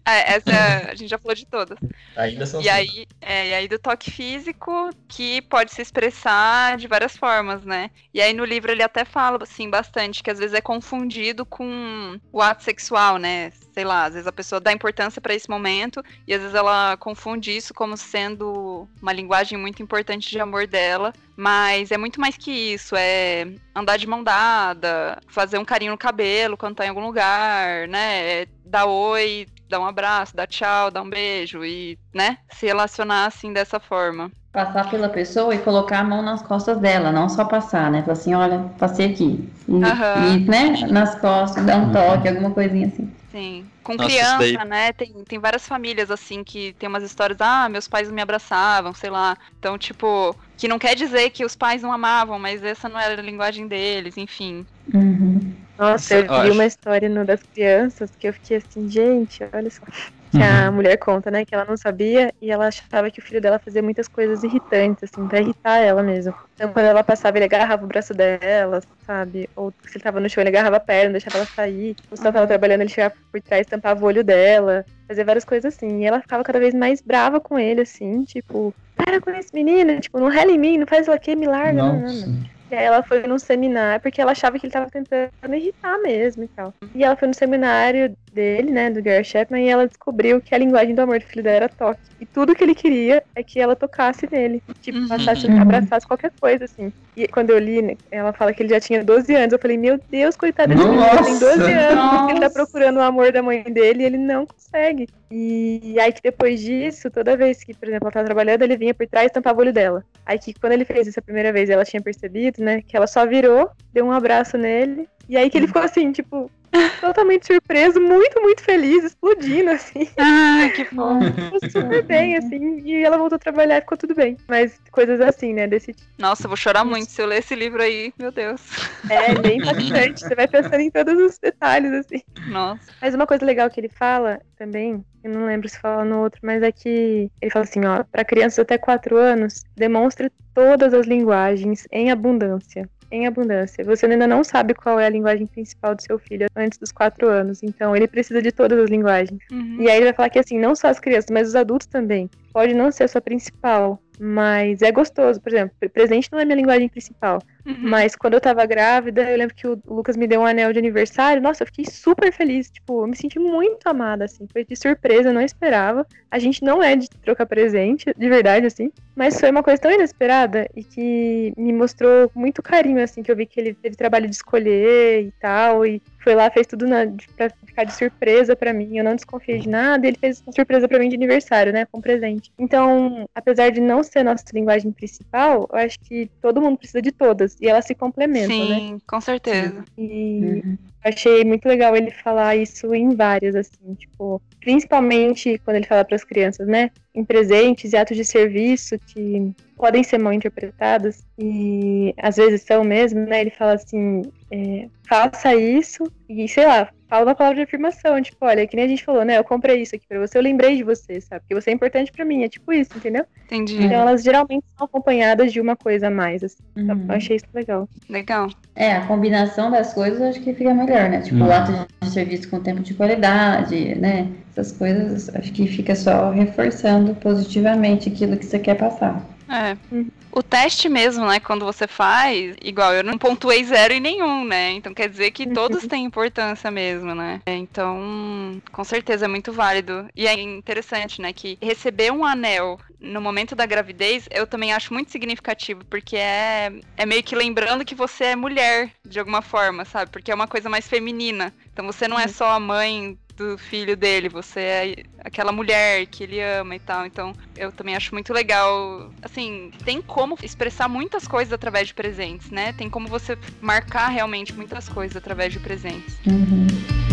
S1: É, essa a gente já falou de todas.
S4: Ainda são
S1: E
S4: cinco.
S1: aí, é, e aí do toque físico, que pode se expressar de várias formas, né? E aí no livro ele até fala, assim, bastante, que às vezes é confundido com o ato sexual, né? Sei lá, às vezes a pessoa dá importância pra esse momento e às vezes ela confunde isso como sendo uma linguagem muito importante de amor dela, mas é muito mais que isso, é andar de mão dada, fazer um carinho no cabelo quando tá em algum lugar, né? É dar oi, dar um abraço, dar tchau, dar um beijo e, né, se relacionar assim dessa forma.
S3: Passar pela pessoa e colocar a mão nas costas dela, não só passar, né? Falar assim, olha, passei aqui. E,
S1: Aham.
S3: e, né, nas costas, dar um toque, alguma coisinha assim.
S1: Sim. Com
S2: Nossa,
S1: criança, né? Tem, tem várias famílias, assim, que tem umas histórias, ah, meus pais não me abraçavam, sei lá. Então, tipo, que não quer dizer que os pais não amavam, mas essa não era a linguagem deles, enfim.
S3: Uhum.
S6: Nossa, eu vi uma história no das crianças que eu fiquei assim, gente, olha só. Que a mulher conta, né, que ela não sabia e ela achava que o filho dela fazia muitas coisas irritantes, assim, pra irritar ela mesmo. Então, quando ela passava, ele agarrava o braço dela, sabe? Ou se ele tava no chão, ele agarrava a perna, deixava ela sair. Ou se ela tava trabalhando, ele chegava por trás, tampava o olho dela. Fazia várias coisas assim. E ela ficava cada vez mais brava com ele, assim, tipo, para com esse menino, tipo, não rela em mim, não faz o que, me larga, não, não, não. E aí ela foi num seminário, porque ela achava que ele tava tentando irritar mesmo e tal. E ela foi no seminário dele, né, do Gary Chapman, e ela descobriu que a linguagem do amor do filho dela era toque. E tudo que ele queria é que ela tocasse nele. Tipo,
S1: Uhum.
S6: passasse,
S3: Uhum.
S6: abraçasse qualquer coisa, assim. E quando eu li, né, ela fala que ele já tinha 12 anos. Eu falei, meu Deus, coitado desse menino, ele tem 12
S5: Nossa!
S6: anos, porque ele tá procurando o amor da mãe dele e ele não consegue. E aí que depois disso, toda vez que, por exemplo, ela tava trabalhando, ele vinha por trás e tampava o olho dela. Aí que quando ele fez isso a primeira vez, ela tinha percebido, né, que ela só virou, deu um abraço nele, e aí que ele ficou assim, tipo, totalmente surpreso, muito, muito feliz, explodindo, assim.
S1: Ai, que.
S6: Ficou super bem, assim, e ela voltou a trabalhar e ficou tudo bem. Mas coisas assim, né, desse tipo.
S1: Nossa, eu vou chorar muito se eu ler esse livro aí, meu Deus.
S6: É bem impactante, você vai pensando em todos os detalhes, assim.
S1: Nossa.
S6: Mas uma coisa legal que ele fala também, eu não lembro se fala no outro, mas é que ele fala assim, ó, para crianças até 4 anos, demonstre todas as linguagens em abundância. Em abundância. Você ainda não sabe qual é a linguagem principal do seu filho antes dos 4 anos, então ele precisa de todas as linguagens.
S1: Uhum.
S6: E aí ele vai falar que assim, não só as crianças, mas os adultos também. Pode não ser a sua principal, mas é gostoso. Por exemplo, presente não é minha linguagem principal.
S1: Uhum.
S6: Mas quando eu tava grávida, eu lembro que o Lucas me deu um anel de aniversário. Nossa, eu fiquei super feliz. Tipo, eu me senti muito amada, assim. Foi de surpresa, eu não esperava. A gente não é de trocar presente, de verdade, assim. Mas foi uma coisa tão inesperada e que me mostrou muito carinho, assim. Que eu vi que ele teve trabalho de escolher e tal. E foi lá, fez tudo na, de- pra ficar de surpresa pra mim. Eu não desconfiei de nada. E ele fez uma surpresa pra mim de aniversário, né? Com presente. Então, apesar de não ser a nossa linguagem principal, eu acho que todo mundo precisa de todas. E elas se complementam, né?
S1: Sim, com certeza.
S6: E eu achei muito legal ele falar isso em várias, assim, tipo, principalmente quando ele fala para as crianças, né? Em presentes e atos de serviço que podem ser mal interpretados e às vezes são mesmo, né? Ele fala assim: é, faça isso E sei lá, fala uma palavra de afirmação, tipo, olha, que nem a gente falou, né? Eu comprei isso aqui pra você, eu lembrei de você, sabe? Porque você é importante pra mim, é tipo isso, entendeu?
S1: Entendi.
S6: Então elas geralmente são acompanhadas de uma coisa a mais, assim. Então,
S3: Uhum.
S6: eu achei isso legal.
S1: Legal.
S3: É, a combinação das coisas eu acho que fica melhor, né? Tipo,
S5: Uhum.
S3: o ato de serviço com tempo de qualidade, né? Essas coisas, acho que fica só reforçando positivamente aquilo que você quer passar.
S1: É.
S6: Uhum.
S1: O teste mesmo, né? Quando você faz, igual eu não pontuei zero em nenhum, né? Então quer dizer que todos têm importância mesmo, né? Então, com certeza é muito válido. E é interessante, né? Que receber um anel no momento da gravidez, eu também acho muito significativo, porque é, é meio que lembrando que você é mulher, de alguma forma, sabe? Porque é uma coisa mais feminina. Então você não é só a mãe do filho dele, você é aquela mulher que ele ama e tal. Então, eu também acho muito legal. Assim, tem como expressar muitas coisas através de presentes, né? Tem como você marcar realmente muitas coisas através de presentes.
S3: Uhum.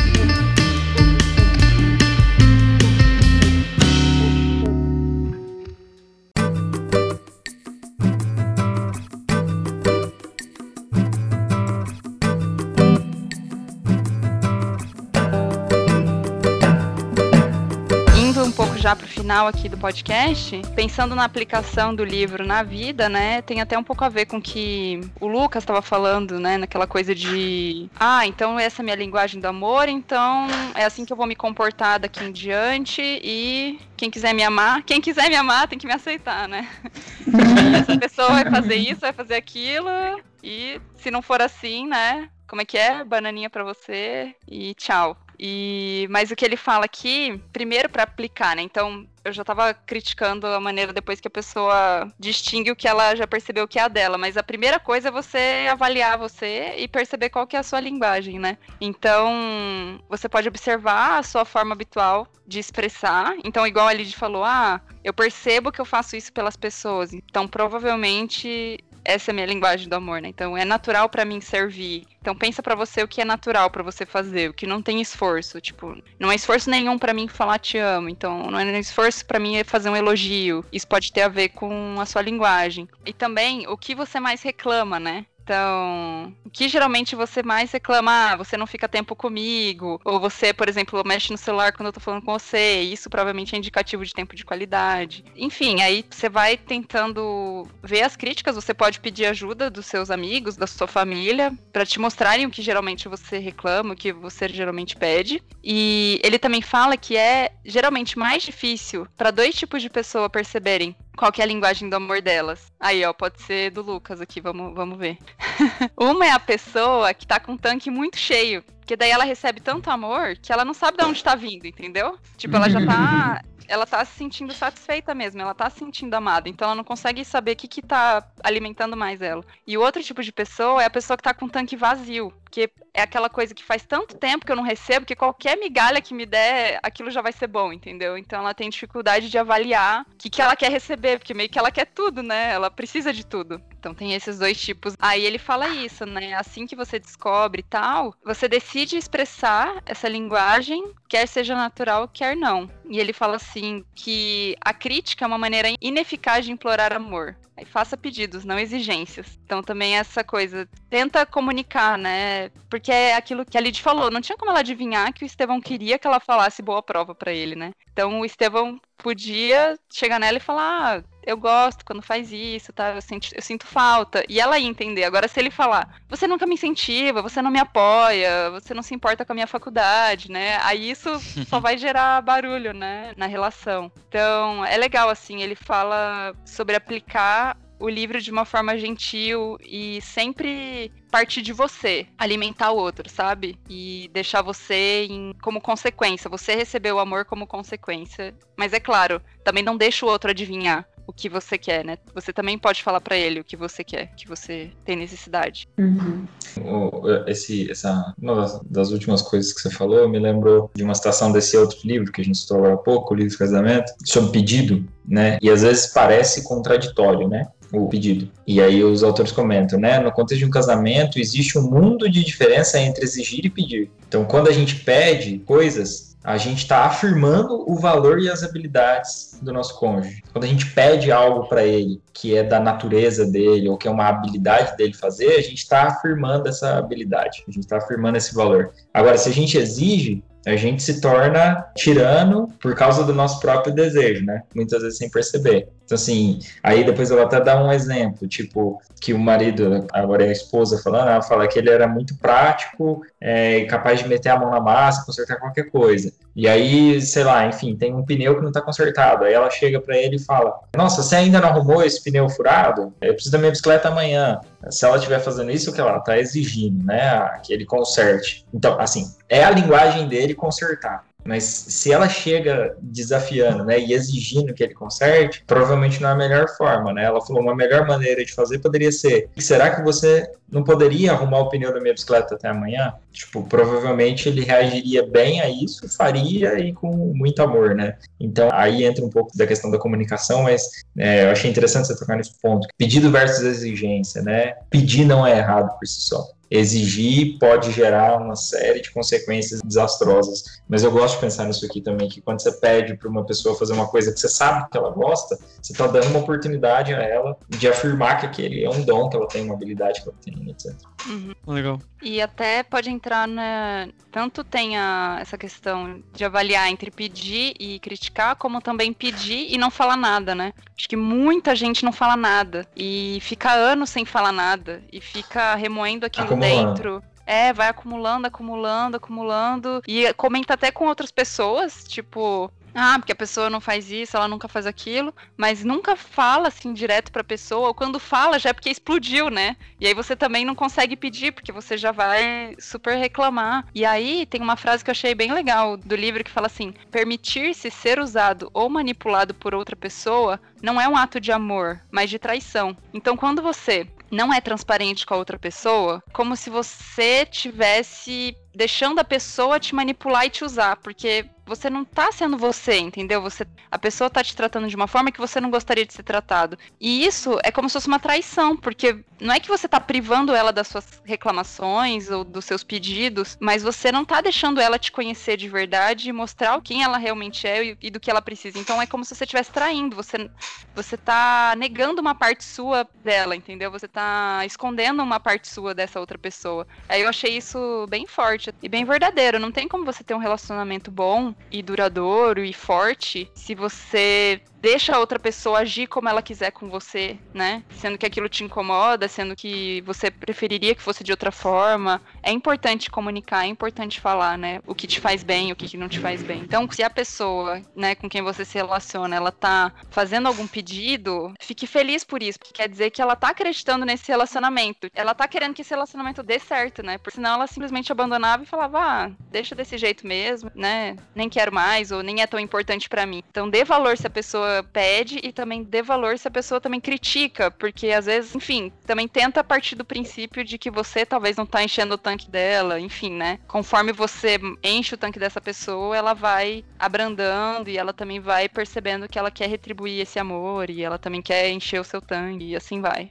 S1: Já pro final aqui do podcast, pensando na aplicação do livro na vida, né? Tem até um pouco a ver com o que o Lucas estava falando, né? Naquela coisa de, ah, então essa é a minha linguagem do amor, então é assim que eu vou me comportar daqui em diante e quem quiser me amar, quem quiser me amar tem que me aceitar, né? E essa pessoa vai fazer isso, vai fazer aquilo e se não for assim, né? Como é que é? Bananinha pra você e tchau. E mas o que ele fala aqui, primeiro pra aplicar, né? Então, eu já tava criticando a maneira depois que a pessoa distingue o que ela já percebeu que é a dela, mas a primeira coisa é você avaliar você e perceber qual que é a sua linguagem, né? Então, você pode observar a sua forma habitual de expressar. Então, igual a Lid falou, ah, eu percebo que eu faço isso pelas pessoas. Então, provavelmente essa é a minha linguagem do amor, né? Então é natural pra mim servir. Então pensa pra você o que é natural pra você fazer, o que não tem esforço, tipo, não é esforço nenhum pra mim falar te amo. Então não é esforço pra mim fazer um elogio. Isso pode ter a ver com a sua linguagem. E também o que você mais reclama, né? Então, o que geralmente você mais reclama? Ah, você não fica tempo comigo. Ou você, por exemplo, mexe no celular quando eu tô falando com você. Isso provavelmente é indicativo de tempo de qualidade. Enfim, aí você vai tentando ver as críticas. Você pode pedir ajuda dos seus amigos, da sua família, para te mostrarem o que geralmente você reclama, o que você geralmente pede. E ele também fala que é geralmente mais difícil para dois tipos de pessoa perceberem qual que é a linguagem do amor delas. Aí, ó, pode ser do Lucas aqui, vamos, vamos ver. Uma é a pessoa que tá com um tanque muito cheio. Porque daí ela recebe tanto amor que ela não sabe de onde tá vindo, entendeu? Tipo, ela já tá. Ela tá se sentindo satisfeita mesmo, ela tá se sentindo amada. Então ela não consegue saber o que, que tá alimentando mais ela. E o outro tipo de pessoa é a pessoa que tá com o tanque vazio. Porque é aquela coisa que faz tanto tempo que eu não recebo que qualquer migalha que me der, aquilo já vai ser bom, entendeu? Então ela tem dificuldade de avaliar o que, que ela quer receber, porque meio que ela quer tudo, né? Ela precisa de tudo. Então tem esses dois tipos. Aí ele fala isso, né? Assim que você descobre tal, você decide expressar essa linguagem, quer seja natural, quer não. E ele fala assim que a crítica é uma maneira ineficaz de implorar amor. Aí faça pedidos, não exigências. Então também essa coisa, tenta comunicar, né? Porque é aquilo que a Lid falou, não tinha como ela adivinhar que o Estevão queria que ela falasse boa prova pra ele, né? Então o Estevão podia chegar nela e falar: ah, eu gosto quando faz isso, tá? Eu sinto, eu sinto falta. E ela ia entender. Agora, se ele falar, você nunca me incentiva, você não me apoia, você não se importa com a minha faculdade, né? Aí isso só vai gerar barulho, né? Na relação. Então, é legal, assim, ele fala sobre aplicar o livro de uma forma gentil e sempre partir de você, alimentar o outro, sabe? E deixar você em, como consequência. Você recebeu o amor como consequência. Mas é claro, também não deixa o outro adivinhar o que você quer, né? Você também pode falar para ele o que você quer, que você tem necessidade.
S3: Uhum.
S4: Esse, essa, uma das, das últimas coisas que você falou me lembrou de uma citação desse outro livro que a gente citou agora há pouco, o livro de casamento, sobre pedido, né? E às vezes parece contraditório, né? O pedido. E aí os autores comentam, né? No contexto de um casamento, existe um mundo de diferença entre exigir e pedir. Então, quando a gente pede coisas, a gente está afirmando o valor e as habilidades do nosso cônjuge. Quando a gente pede algo para ele que é da natureza dele ou que é uma habilidade dele fazer, a gente está afirmando essa habilidade, a gente está afirmando esse valor. Agora, se a gente exige, a gente se torna tirano por causa do nosso próprio desejo, né? Muitas vezes sem perceber. Então, assim, aí depois vou até dar um exemplo, tipo, que o marido, agora é a esposa falando, ela fala que ele era muito prático, é, capaz de meter a mão na massa, consertar qualquer coisa. E aí, sei lá, enfim, tem um pneu que não tá consertado. Aí ela chega para ele e fala: Nossa, você ainda não arrumou esse pneu furado? Eu preciso da minha bicicleta amanhã. Se ela estiver fazendo isso, o que ela tá exigindo, né? Que ele conserte. Então, assim, é a linguagem dele consertar. Mas se ela chega desafiando, né, e exigindo que ele conserte, provavelmente não é a melhor forma, né? Ela falou uma melhor maneira de fazer poderia ser: será que você não poderia arrumar o pneu da minha bicicleta até amanhã? Tipo, provavelmente ele reagiria bem a isso, faria e com muito amor, né? Então aí entra um pouco da questão da comunicação, mas é, eu achei interessante você tocar nesse ponto. Pedido versus exigência, né? Pedir não é errado por si só exigir pode gerar uma série de consequências desastrosas. Mas eu gosto de pensar nisso aqui também, que quando você pede para uma pessoa fazer uma coisa que você sabe que ela gosta, você está dando uma oportunidade a ela de afirmar que aquele é um dom que ela tem, uma habilidade que ela tem, etc.
S2: Uhum. Legal.
S1: E até pode entrar na. Tanto tem a, essa questão de avaliar entre pedir e criticar, como também pedir e não falar nada, né? Acho que muita gente não fala nada. E fica anos sem falar nada. E fica remoendo aquilo Acumulando. dentro. É, vai acumulando, acumulando, acumulando. E comenta até com outras pessoas, tipo, ah, porque a pessoa não faz isso, ela nunca faz aquilo, mas nunca fala assim direto pra pessoa, ou quando fala já é porque explodiu, né? E aí você também não consegue pedir, porque você já vai super reclamar. E aí tem uma frase que eu achei bem legal do livro que fala assim: permitir-se ser usado ou manipulado por outra pessoa não é um ato de amor, mas de traição. Então quando você não é transparente com a outra pessoa, como se você tivesse deixando a pessoa te manipular e te usar, porque você não tá sendo você, entendeu? Você, a pessoa tá te tratando de uma forma que você não gostaria de ser tratado. E isso é como se fosse uma traição, porque não é que você tá privando ela das suas reclamações ou dos seus pedidos, mas você não tá deixando ela te conhecer de verdade e mostrar quem ela realmente é e, e do que ela precisa. Então é como se você estivesse traindo, você você tá negando uma parte sua dela, entendeu? Você tá escondendo uma parte sua dessa outra pessoa. Aí eu achei isso bem forte e bem verdadeiro. Não tem como você ter um relacionamento bom e duradouro e forte se você deixa a outra pessoa agir como ela quiser com você, né? Sendo que aquilo te incomoda, sendo que você preferiria que fosse de outra forma. É importante comunicar, é importante falar, né? O que te faz bem, o que não te faz bem. Então, se a pessoa, né, com quem você se relaciona, ela tá fazendo algum pedido, fique feliz por isso, porque quer dizer que ela tá acreditando nesse relacionamento. Ela tá querendo que esse relacionamento dê certo, né? Porque senão ela simplesmente abandonava e falava, ah, deixa desse jeito mesmo, né? Nem quero mais, ou nem é tão importante para mim. Então, dê valor se a pessoa pede e também dê valor se a pessoa também critica, porque às vezes, enfim, também tenta partir do princípio de que você talvez não tá enchendo o tanque dela, enfim, né? Conforme você enche o tanque dessa pessoa, ela vai abrandando e ela também vai percebendo que ela quer retribuir esse amor e ela também quer encher o seu tanque e assim vai.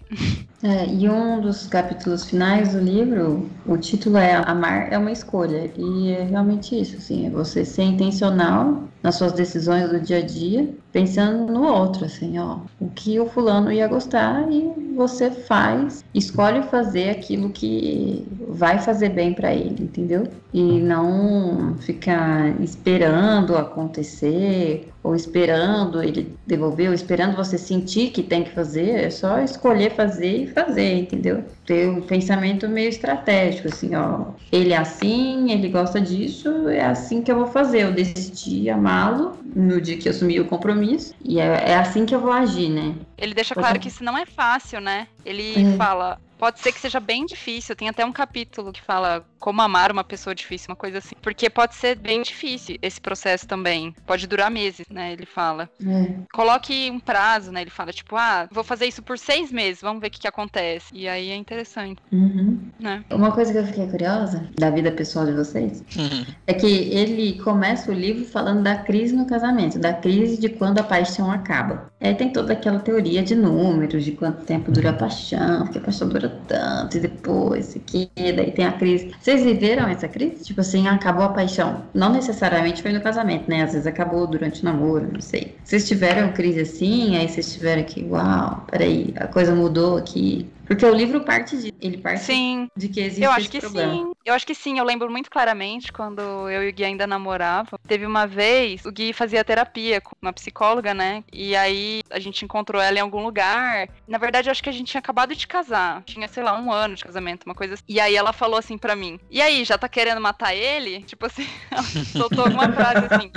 S3: É, e um dos capítulos finais do livro, o título é Amar é uma escolha. E é realmente isso, assim, é você ser intencional nas suas decisões do dia a dia, pensando no outro, assim, ó, o que o fulano ia gostar e você faz, escolhe fazer aquilo que vai fazer bem para ele, entendeu? E não ficar esperando acontecer ou esperando ele devolver, ou esperando você sentir que tem que fazer, é só escolher fazer e fazer, entendeu? Ter um pensamento meio estratégico, assim, ó, ele é assim, ele gosta disso, é assim que eu vou fazer, eu decidi amá-lo no dia que assumi o compromisso, e é, é assim que eu vou agir, né?
S1: Ele deixa claro que isso não é fácil, né? Ele é. fala, pode ser que seja bem difícil. Tem até um capítulo que fala como amar uma pessoa difícil, uma coisa assim. Porque pode ser bem difícil esse processo também. Pode durar meses, né? Ele fala. É. Coloque um prazo, né? Ele fala, tipo, ah, vou fazer isso por seis meses, vamos ver o que, que acontece. E aí é interessante.
S3: Uhum. Né? Uma coisa que eu fiquei curiosa da vida pessoal de vocês uhum. é que ele começa o livro falando da crise no casamento, da crise de quando a paixão acaba. É, tem toda aquela teoria de números, de quanto tempo dura a paixão, porque a paixão dura tanto, e depois, aqui, daí tem a crise. Vocês viveram essa crise? Tipo assim, acabou a paixão. Não necessariamente foi no casamento, né? Às vezes acabou durante o namoro, não sei. Vocês tiveram crise assim, aí vocês tiveram que, uau, peraí, a coisa mudou aqui. Porque o livro parte de. Ele parte
S1: Sim.
S3: de que existe
S1: Eu acho que
S3: problema.
S1: sim. Eu acho que sim. Eu lembro muito claramente quando eu e o Gui ainda namoravam. Teve uma vez, o Gui fazia terapia com uma psicóloga, né? E aí a gente encontrou ela em algum lugar. Na verdade, eu acho que a gente tinha acabado de casar. Tinha, sei lá, um ano de casamento, uma coisa assim. E aí ela falou assim pra mim: E aí, já tá querendo matar ele? Tipo assim, ela soltou alguma frase assim.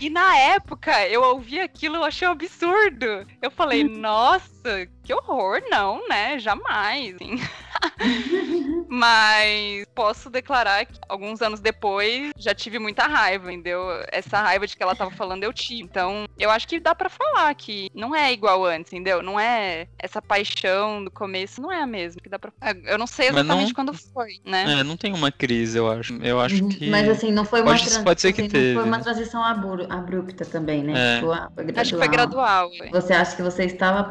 S1: E na época, eu ouvi aquilo, eu achei um absurdo. Eu falei, nossa, que horror, não, né? Jamais. assim. Mas posso declarar que alguns anos depois já tive muita raiva, entendeu? Essa raiva de que ela tava falando eu tive. Então, eu acho que dá pra falar que não é igual antes, entendeu? Não é essa paixão do começo, não é a mesma. Que dá pra... Eu não sei exatamente
S2: não-
S1: quando foi, né?
S2: É, não tem uma crise, eu acho. Eu acho
S3: Uhum.
S2: que.
S3: Mas assim, não foi uma,
S2: Pode-
S3: tran-
S2: pode ser que
S3: assim,
S2: teve,
S3: foi uma transição abru- abrupta também, né?
S2: É.
S3: Tipo,
S1: Acho que foi gradual. foi.
S3: Você acha que você estava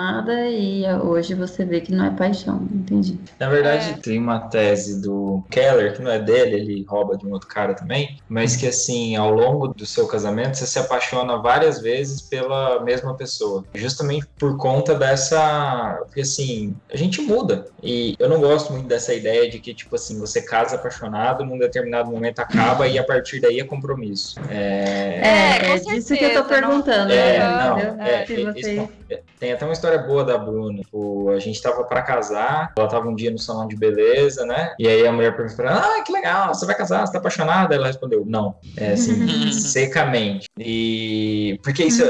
S3: apaixonada e hoje você vê que não é paixão, entendi.
S4: Na verdade,
S1: É.
S4: tem uma tese do Keller, que não é dele, ele rouba de um outro cara também, mas que assim, ao longo do seu casamento, você se apaixona várias vezes pela mesma pessoa. Justamente por conta dessa. Porque assim, a gente muda. E eu não gosto muito dessa ideia de que, tipo assim, você casa apaixonado, num determinado momento acaba e a partir daí é compromisso. É.
S1: É, com
S3: é disso que eu tô perguntando,
S4: É,
S3: né?
S4: não, é, é, é, tem até uma história boa da Bruna. Tipo, a gente tava pra casar, ela tava um dia no salão de beleza, né? E aí a mulher perguntou Ah, que legal, você vai casar, você tá apaixonada? Ela respondeu: Não. É assim, secamente. E. Porque isso,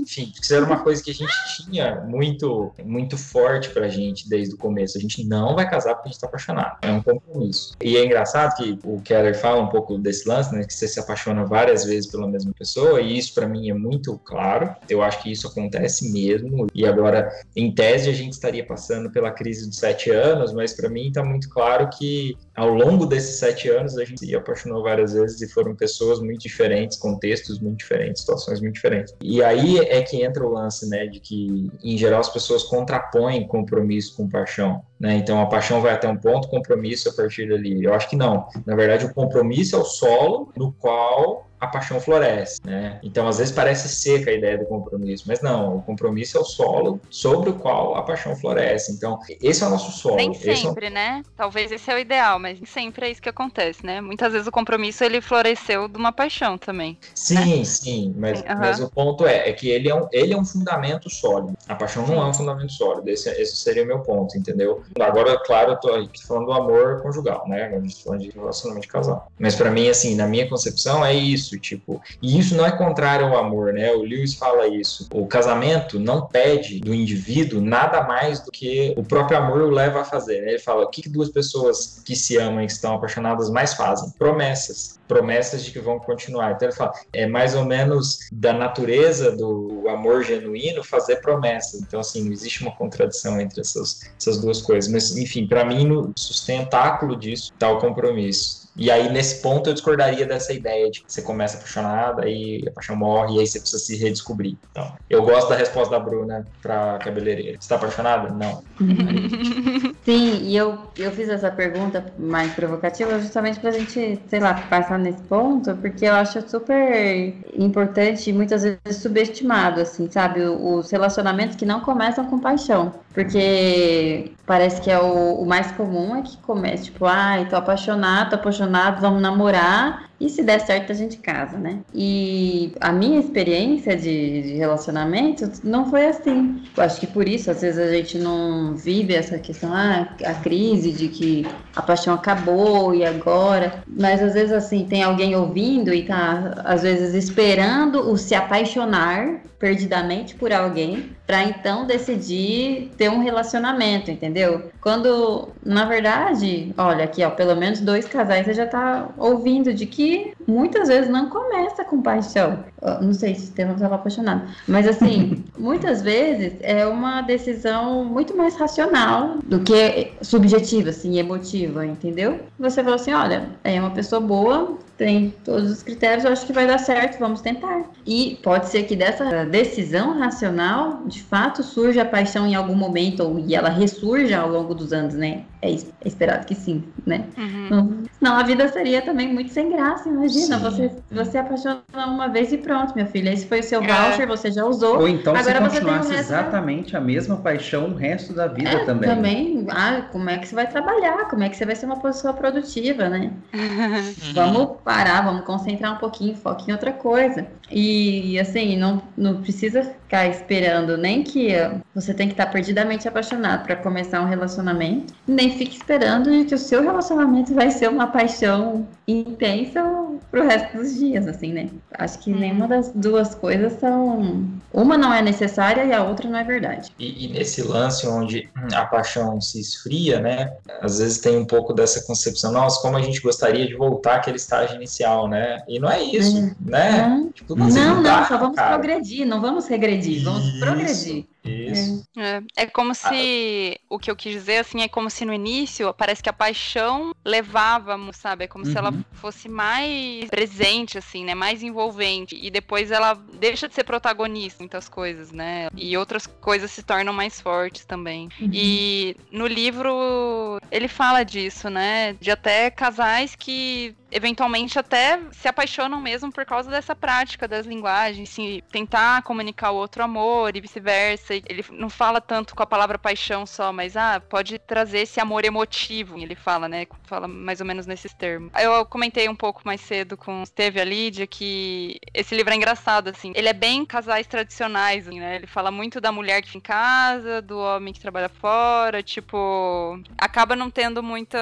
S4: enfim, isso era uma coisa que a gente tinha muito, muito forte pra gente desde o começo. A gente não vai casar porque a gente tá apaixonado. É um compromisso. E é engraçado que o Keller fala um pouco desse lance, né? Que você se apaixona várias vezes pela mesma pessoa, e isso pra mim é muito claro. Eu acho que isso acontece mesmo. E agora, em tese, a gente estaria passando pela crise dos sete anos, mas pra mim tá muito claro que ao longo desses sete anos a gente se apaixonou várias vezes e foram pessoas muito diferentes, contextos muito diferentes, situações muito diferentes. E aí é que entra o lance, né, de que em geral as pessoas contrapõem compromisso com paixão, né? Então a paixão vai até um ponto, compromisso a partir dali. Eu acho que não. Na verdade, o compromisso é o solo no qual a paixão floresce, né? Então, às vezes parece seca a ideia do compromisso, mas não, o compromisso é o solo sobre o qual a paixão floresce. Então, esse é o nosso solo.
S1: Nem
S4: é
S1: sempre, né? Talvez esse é o ideal, mas nem sempre é isso que acontece, né? Muitas vezes o compromisso ele floresceu de uma paixão também.
S4: Sim, sim, mas,
S1: Sim,
S4: mas o ponto é, é que ele é, um, ele é um fundamento sólido. A paixão não é um fundamento sólido. Esse, esse seria o meu ponto, entendeu? Agora, claro, eu tô aqui falando do amor conjugal, né? A gente tá falando de relacionamento de casal. Mas pra mim, assim, na minha concepção, é isso, tipo. E isso não é contrário ao amor, né? O Lewis fala isso. O casamento não pede do indivíduo nada mais do que o próprio amor o leva a fazer. né? Ele fala: o que, que duas pessoas que se amam e que estão apaixonadas mais fazem? Promessas. Promessas de que vão continuar. Então ele fala: é mais ou menos da natureza do amor genuíno fazer promessas. Então, assim, não existe uma contradição entre essas, essas duas coisas. Mas, enfim, para mim, no sustentáculo disso está o compromisso. E aí, nesse ponto, eu discordaria dessa ideia de que você começa apaixonada, aí a paixão morre, e aí você precisa se redescobrir. Então, eu gosto da resposta da Bruna pra cabeleireira. Você tá apaixonada? Não.
S3: Sim, e eu, eu fiz essa pergunta mais provocativa justamente pra gente, sei lá, passar nesse ponto, porque eu acho super importante e muitas vezes subestimado, assim, sabe? Os relacionamentos que não começam com paixão. Porque parece que é o, o mais comum é que comece, tipo, ai, tô apaixonado, tô apaixonado, vamos namorar. E se der certo, a gente casa, né? E a minha experiência de, de relacionamento não foi assim. Eu acho que por isso, às vezes, a gente não vive essa questão, ah, a crise de que a paixão acabou e agora. Mas às vezes, assim, tem alguém ouvindo e tá, às vezes, esperando o se apaixonar perdidamente por alguém para então decidir ter um relacionamento, entendeu? Quando, na verdade, olha aqui, ó, pelo menos dois casais você já tá ouvindo de que muitas vezes não começa com paixão. Não sei se temos estava apaixonado, mas assim, muitas vezes é uma decisão muito mais racional do que subjetiva, assim, emotiva, entendeu? Você falou assim, olha, é uma pessoa boa, tem todos os critérios, eu acho que vai dar certo, vamos tentar. E pode ser que dessa decisão racional, de fato, surja a paixão em algum momento, ou e ela ressurja ao longo dos anos, né? É, é esperado que sim, né? Uhum. Senão a vida seria também muito sem graça, imagina. Você, você apaixona uma vez e pronto, minha filha. Esse foi o seu é. voucher, você já usou.
S5: Ou então Agora se continuasse exatamente a mesma paixão o resto da vida
S3: é,
S5: também.
S3: Também, ah, como é que você vai trabalhar? Como é que você vai ser uma pessoa produtiva, né? vamos parar, vamos concentrar um pouquinho, foco em outra coisa. E assim, não, não precisa ficar esperando nem que você tem que estar perdidamente apaixonado para começar um relacionamento, nem fique esperando que o seu relacionamento vai ser uma paixão intensa pro resto dos dias, assim, né? Acho que nenhuma uhum. das duas coisas são. Uma não é necessária e a outra não é verdade.
S4: E, e nesse lance onde a paixão se esfria, né? Às vezes tem um pouco dessa concepção, nossa, como a gente gostaria de voltar àquele estágio inicial, né? E não é isso, é. né?
S3: Não, tipo, não, não, não, só vamos cara. progredir, não vamos regredir, vamos isso. progredir.
S1: Isso. É. é, como se. Ah. O que eu quis dizer, assim, é como se no início parece que a paixão levava, sabe? É como uhum. se ela uhum. fosse mais presente, assim, né? Mais envolvente. E depois ela deixa de ser protagonista em muitas coisas, né? E outras coisas se tornam mais fortes também. Uhum. E no livro ele fala disso, né? De até casais que eventualmente até se apaixonam mesmo por causa dessa prática das linguagens, se tentar comunicar o outro amor e vice-versa. Ele não fala tanto com a palavra paixão só, mas ah, pode trazer esse amor emotivo. Ele fala, né? Fala mais ou menos nesses termos. Eu comentei um pouco mais cedo com Steve e a Lídia que esse livro é engraçado, assim. Ele é bem casais tradicionais, assim, né? Ele fala muito da mulher que fica em casa, do homem que trabalha fora, tipo, acaba não tendo muita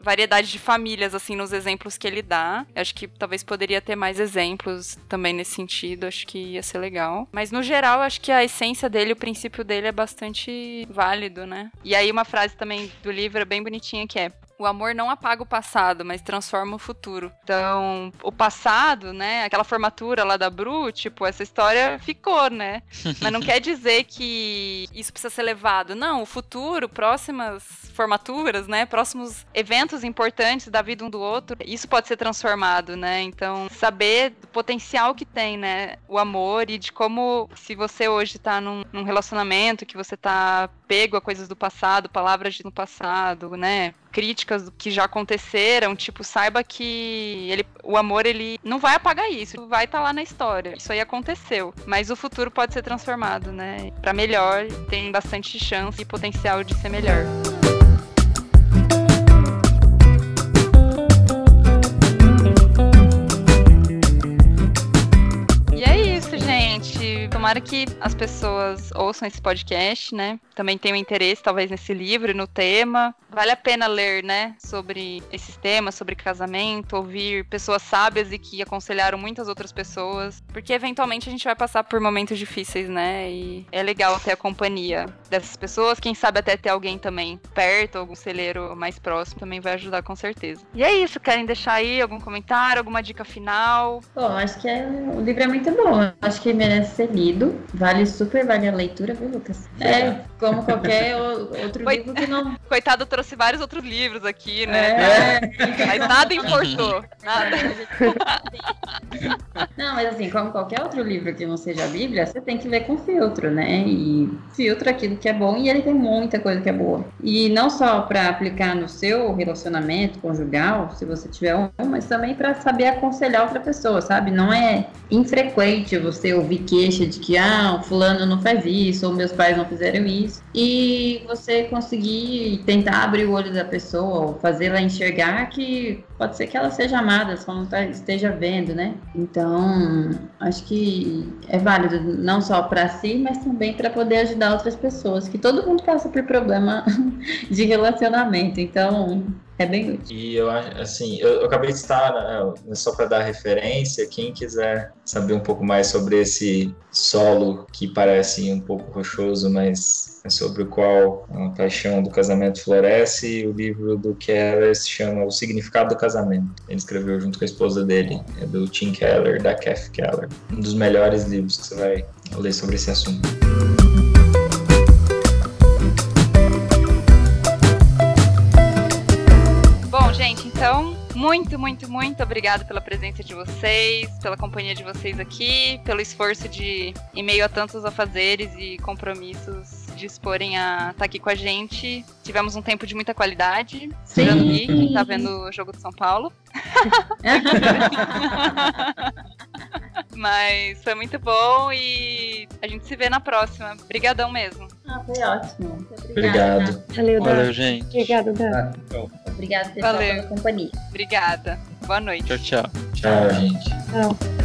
S1: variedade de famílias assim nos exemplos exemplos que ele dá. Eu acho que talvez poderia ter mais exemplos também nesse sentido, acho que ia ser legal. Mas no geral, acho que a essência dele, o princípio dele é bastante válido, né? E aí uma frase também do livro é bem bonitinha que é: o amor não apaga o passado, mas transforma o futuro. Então, o passado, né, aquela formatura lá da Bru, tipo, essa história ficou, né? Mas não quer dizer que isso precisa ser levado. Não, o futuro, próximas formaturas, né, próximos eventos importantes da vida um do outro, isso pode ser transformado, né? Então, saber do potencial que tem, né, o amor e de como, se você hoje tá num, num relacionamento, que você tá pego a coisas do passado, palavras do passado, né, críticas que já aconteceram, tipo, saiba que ele, o amor, ele não vai apagar isso, vai estar tá lá na história. Isso aí aconteceu, mas o futuro pode ser transformado, né? Para melhor, tem bastante chance e potencial de ser melhor. Tomara que as pessoas ouçam esse podcast, né? Também tenham interesse, talvez, nesse livro no tema. Vale a pena ler, né? Sobre esses temas, sobre casamento, ouvir pessoas sábias e que aconselharam muitas outras pessoas. Porque eventualmente a gente vai passar por momentos difíceis, né? E é legal ter a companhia dessas pessoas. Quem sabe até ter alguém também perto, algum celeiro mais próximo, também vai ajudar com certeza. E é isso, querem deixar aí algum comentário, alguma dica final?
S3: Bom, acho que é... o livro é muito bom. Acho que merece ser lido lido. Vale super, vale a leitura, viu, Lucas? É, como qualquer outro livro que não.
S1: Coitado, trouxe vários outros livros aqui, né? É. Mas nada importou. Nada.
S3: Não, mas assim, como qualquer outro livro que não seja a Bíblia, você tem que ler com filtro, né? E filtra aquilo que é bom e ele tem muita coisa que é boa. E não só para aplicar no seu relacionamento conjugal, se você tiver um, mas também para saber aconselhar outra pessoa, sabe? Não é infrequente você ouvir queixa de que, ah, o fulano não faz isso, ou meus pais não fizeram isso, e você conseguir tentar abrir o olho da pessoa, ou fazê-la enxergar que pode ser que ela seja amada, só não tá, esteja vendo, né? Então, acho que é válido não só para si, mas também para poder ajudar outras pessoas, que todo mundo passa por problema de relacionamento, então é bem útil.
S4: E eu assim, eu, eu acabei de estar, né, só para dar referência, quem quiser saber um pouco mais sobre esse solo que parece um pouco rochoso, mas é sobre o qual a paixão do casamento floresce, o livro do Keller se chama O Significado do Casamento. Ele escreveu junto com a esposa dele, é do Tim Keller, da Kath Keller. Um dos melhores livros que você vai ler sobre esse assunto.
S1: Bom, gente, então Muito, muito, muito obrigado pela presença de vocês, pela companhia de vocês aqui, pelo esforço de, em meio a tantos afazeres e compromissos, disporem a estar aqui com a gente. Tivemos um tempo de muita qualidade.
S3: Sim.
S1: Tirando o Gui, que tá vendo o jogo de São Paulo. Mas foi muito bom e a gente se vê na próxima. Obrigadão mesmo.
S3: Ah, foi ótimo. Muito
S4: Obrigado.
S6: Valeu, Dan.
S2: Valeu, gente.
S6: Obrigada, Dan.
S3: Obrigada, pessoal,
S1: Valeu.
S3: pela companhia.
S1: Obrigada. Boa noite.
S2: Tchau, tchau.
S4: Tchau, gente.
S6: Tchau.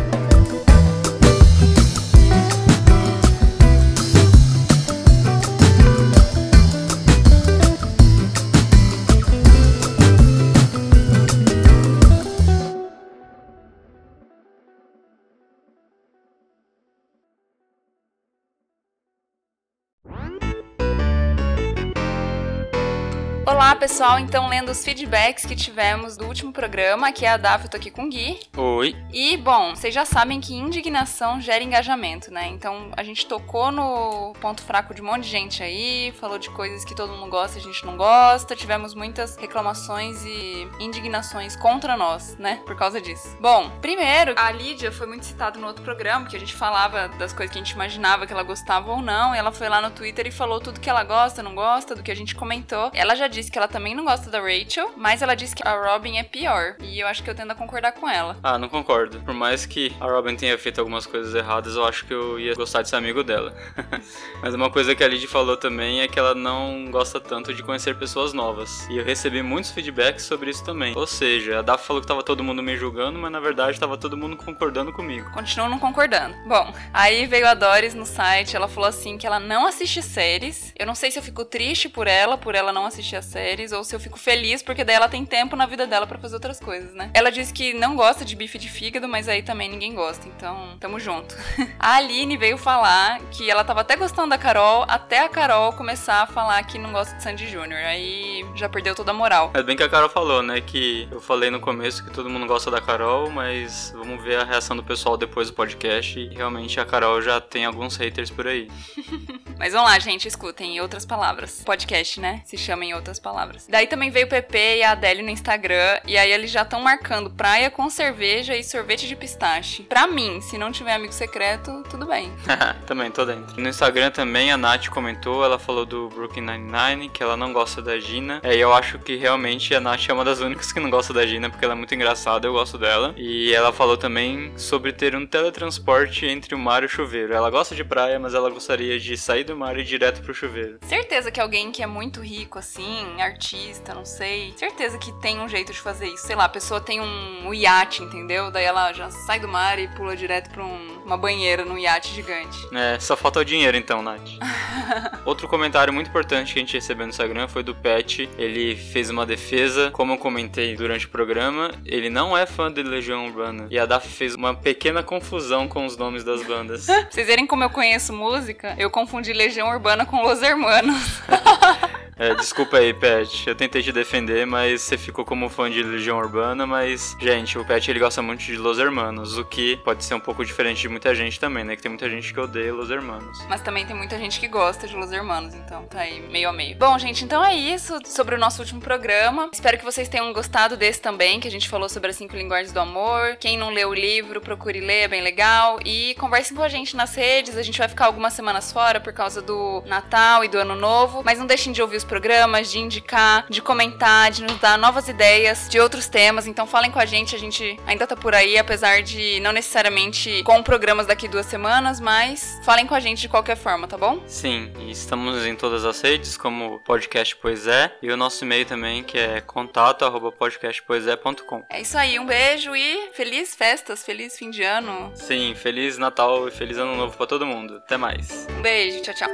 S1: Pessoal. Então, lendo os feedbacks que tivemos do último programa, aqui é a Daf, eu tô aqui com o Gui.
S2: Oi.
S1: E, bom, vocês já sabem que indignação gera engajamento, né? Então, a gente tocou no ponto fraco de um monte de gente aí, falou de coisas que todo mundo gosta e a gente não gosta, tivemos muitas reclamações e indignações contra nós, né? Por causa disso. Bom, primeiro, a Lídia foi muito citada no outro programa, que a gente falava das coisas que a gente imaginava que ela gostava ou não, e ela foi lá no Twitter e falou tudo que ela gosta, não gosta, do que a gente comentou. Ela já disse que ela também não gosta da Rachel, mas ela disse que a Robin é pior, e eu acho que eu tendo a concordar com ela.
S2: Ah, não concordo. Por mais que a Robin tenha feito algumas coisas erradas, eu acho que eu ia gostar de ser amigo dela. Mas uma coisa que a Lid falou também é que ela não gosta tanto de conhecer pessoas novas. E eu recebi muitos feedbacks sobre isso também. Ou seja, a Daf falou que tava todo mundo me julgando, mas na verdade tava todo mundo concordando comigo.
S1: Continuo não concordando. Bom, aí veio a Doris no site, ela falou assim que ela não assiste séries. Eu não sei se eu fico triste por ela, por ela não assistir as séries, ou se eu fico feliz porque daí ela tem tempo na vida dela pra fazer outras coisas, né? Ela disse que não gosta de bife de fígado, mas aí também ninguém gosta, então tamo junto. A Aline veio falar que ela tava até gostando da Carol, até a Carol começar a falar que não gosta de Sandy Júnior. Aí já perdeu toda a moral.
S2: É bem que a Carol falou, né? Que eu falei no começo que todo mundo gosta da Carol, mas vamos ver a reação do pessoal depois do podcast. E realmente a Carol já tem alguns haters por aí.
S1: Mas vamos lá, gente, escutem em outras palavras. Podcast, né? Se chama em outras palavras. Daí também veio o PP e a Adélia no Instagram. E aí eles já estão marcando praia com cerveja e sorvete de pistache. Pra mim, se não tiver amigo secreto, tudo bem.
S2: também, tô dentro. No Instagram também a Nath comentou, ela falou do Brooklyn Nine-Nine, que ela não gosta da Gina. É, e eu acho que realmente a Nath é uma das únicas que não gosta da Gina, porque ela é muito engraçada, eu gosto dela. E ela falou também sobre ter um teletransporte entre o mar e o chuveiro. Ela gosta de praia, mas ela gostaria de sair do mar e ir direto pro chuveiro.
S1: Certeza que alguém que é muito rico, assim, artista, não sei. Certeza que tem um jeito de fazer isso. Sei lá, a pessoa tem um, um iate, entendeu? Daí ela já sai do mar e pula direto pra um- uma banheira num iate gigante.
S2: É, só falta o dinheiro então, Nath. Outro comentário muito importante que a gente recebeu no Instagram foi do Pet. Ele fez uma defesa, como eu comentei durante o programa, ele não é fã de Legião Urbana. E a Daf fez uma pequena confusão com os nomes das bandas.
S1: Vocês verem como eu conheço música, eu confundi Legião Urbana com Los Hermanos.
S2: É, desculpa aí, Pet. Eu tentei te defender, mas você ficou como fã de Legião Urbana, mas, gente, o Pet ele gosta muito de Los Hermanos, o que pode ser um pouco diferente de muita gente também, né? Que tem muita gente que odeia Los Hermanos.
S1: Mas também tem muita gente que gosta de Los Hermanos, então tá aí meio a meio. Bom, gente, então é isso sobre o nosso último programa. Espero que vocês tenham gostado desse também, que a gente falou sobre as cinco linguagens do amor. Quem não leu o livro, procure ler, é bem legal. E conversem com a gente nas redes. A gente vai ficar algumas semanas fora por causa do Natal e do Ano Novo. Mas não deixem de ouvir os programas, de indicar, de comentar, de nos dar novas ideias de outros temas. Então falem com a gente, a gente ainda tá por aí, apesar de não necessariamente com programas daqui duas semanas, mas falem com a gente de qualquer forma, tá bom?
S2: Sim, e estamos em todas as redes, como podcast Pois é, e o nosso e-mail também, que é contato@podcastpoisé.com.
S1: É isso aí, um beijo e feliz festas, feliz fim de ano.
S2: Sim, feliz Natal e feliz Ano Novo pra todo mundo. Até mais.
S1: Um beijo, tchau, tchau.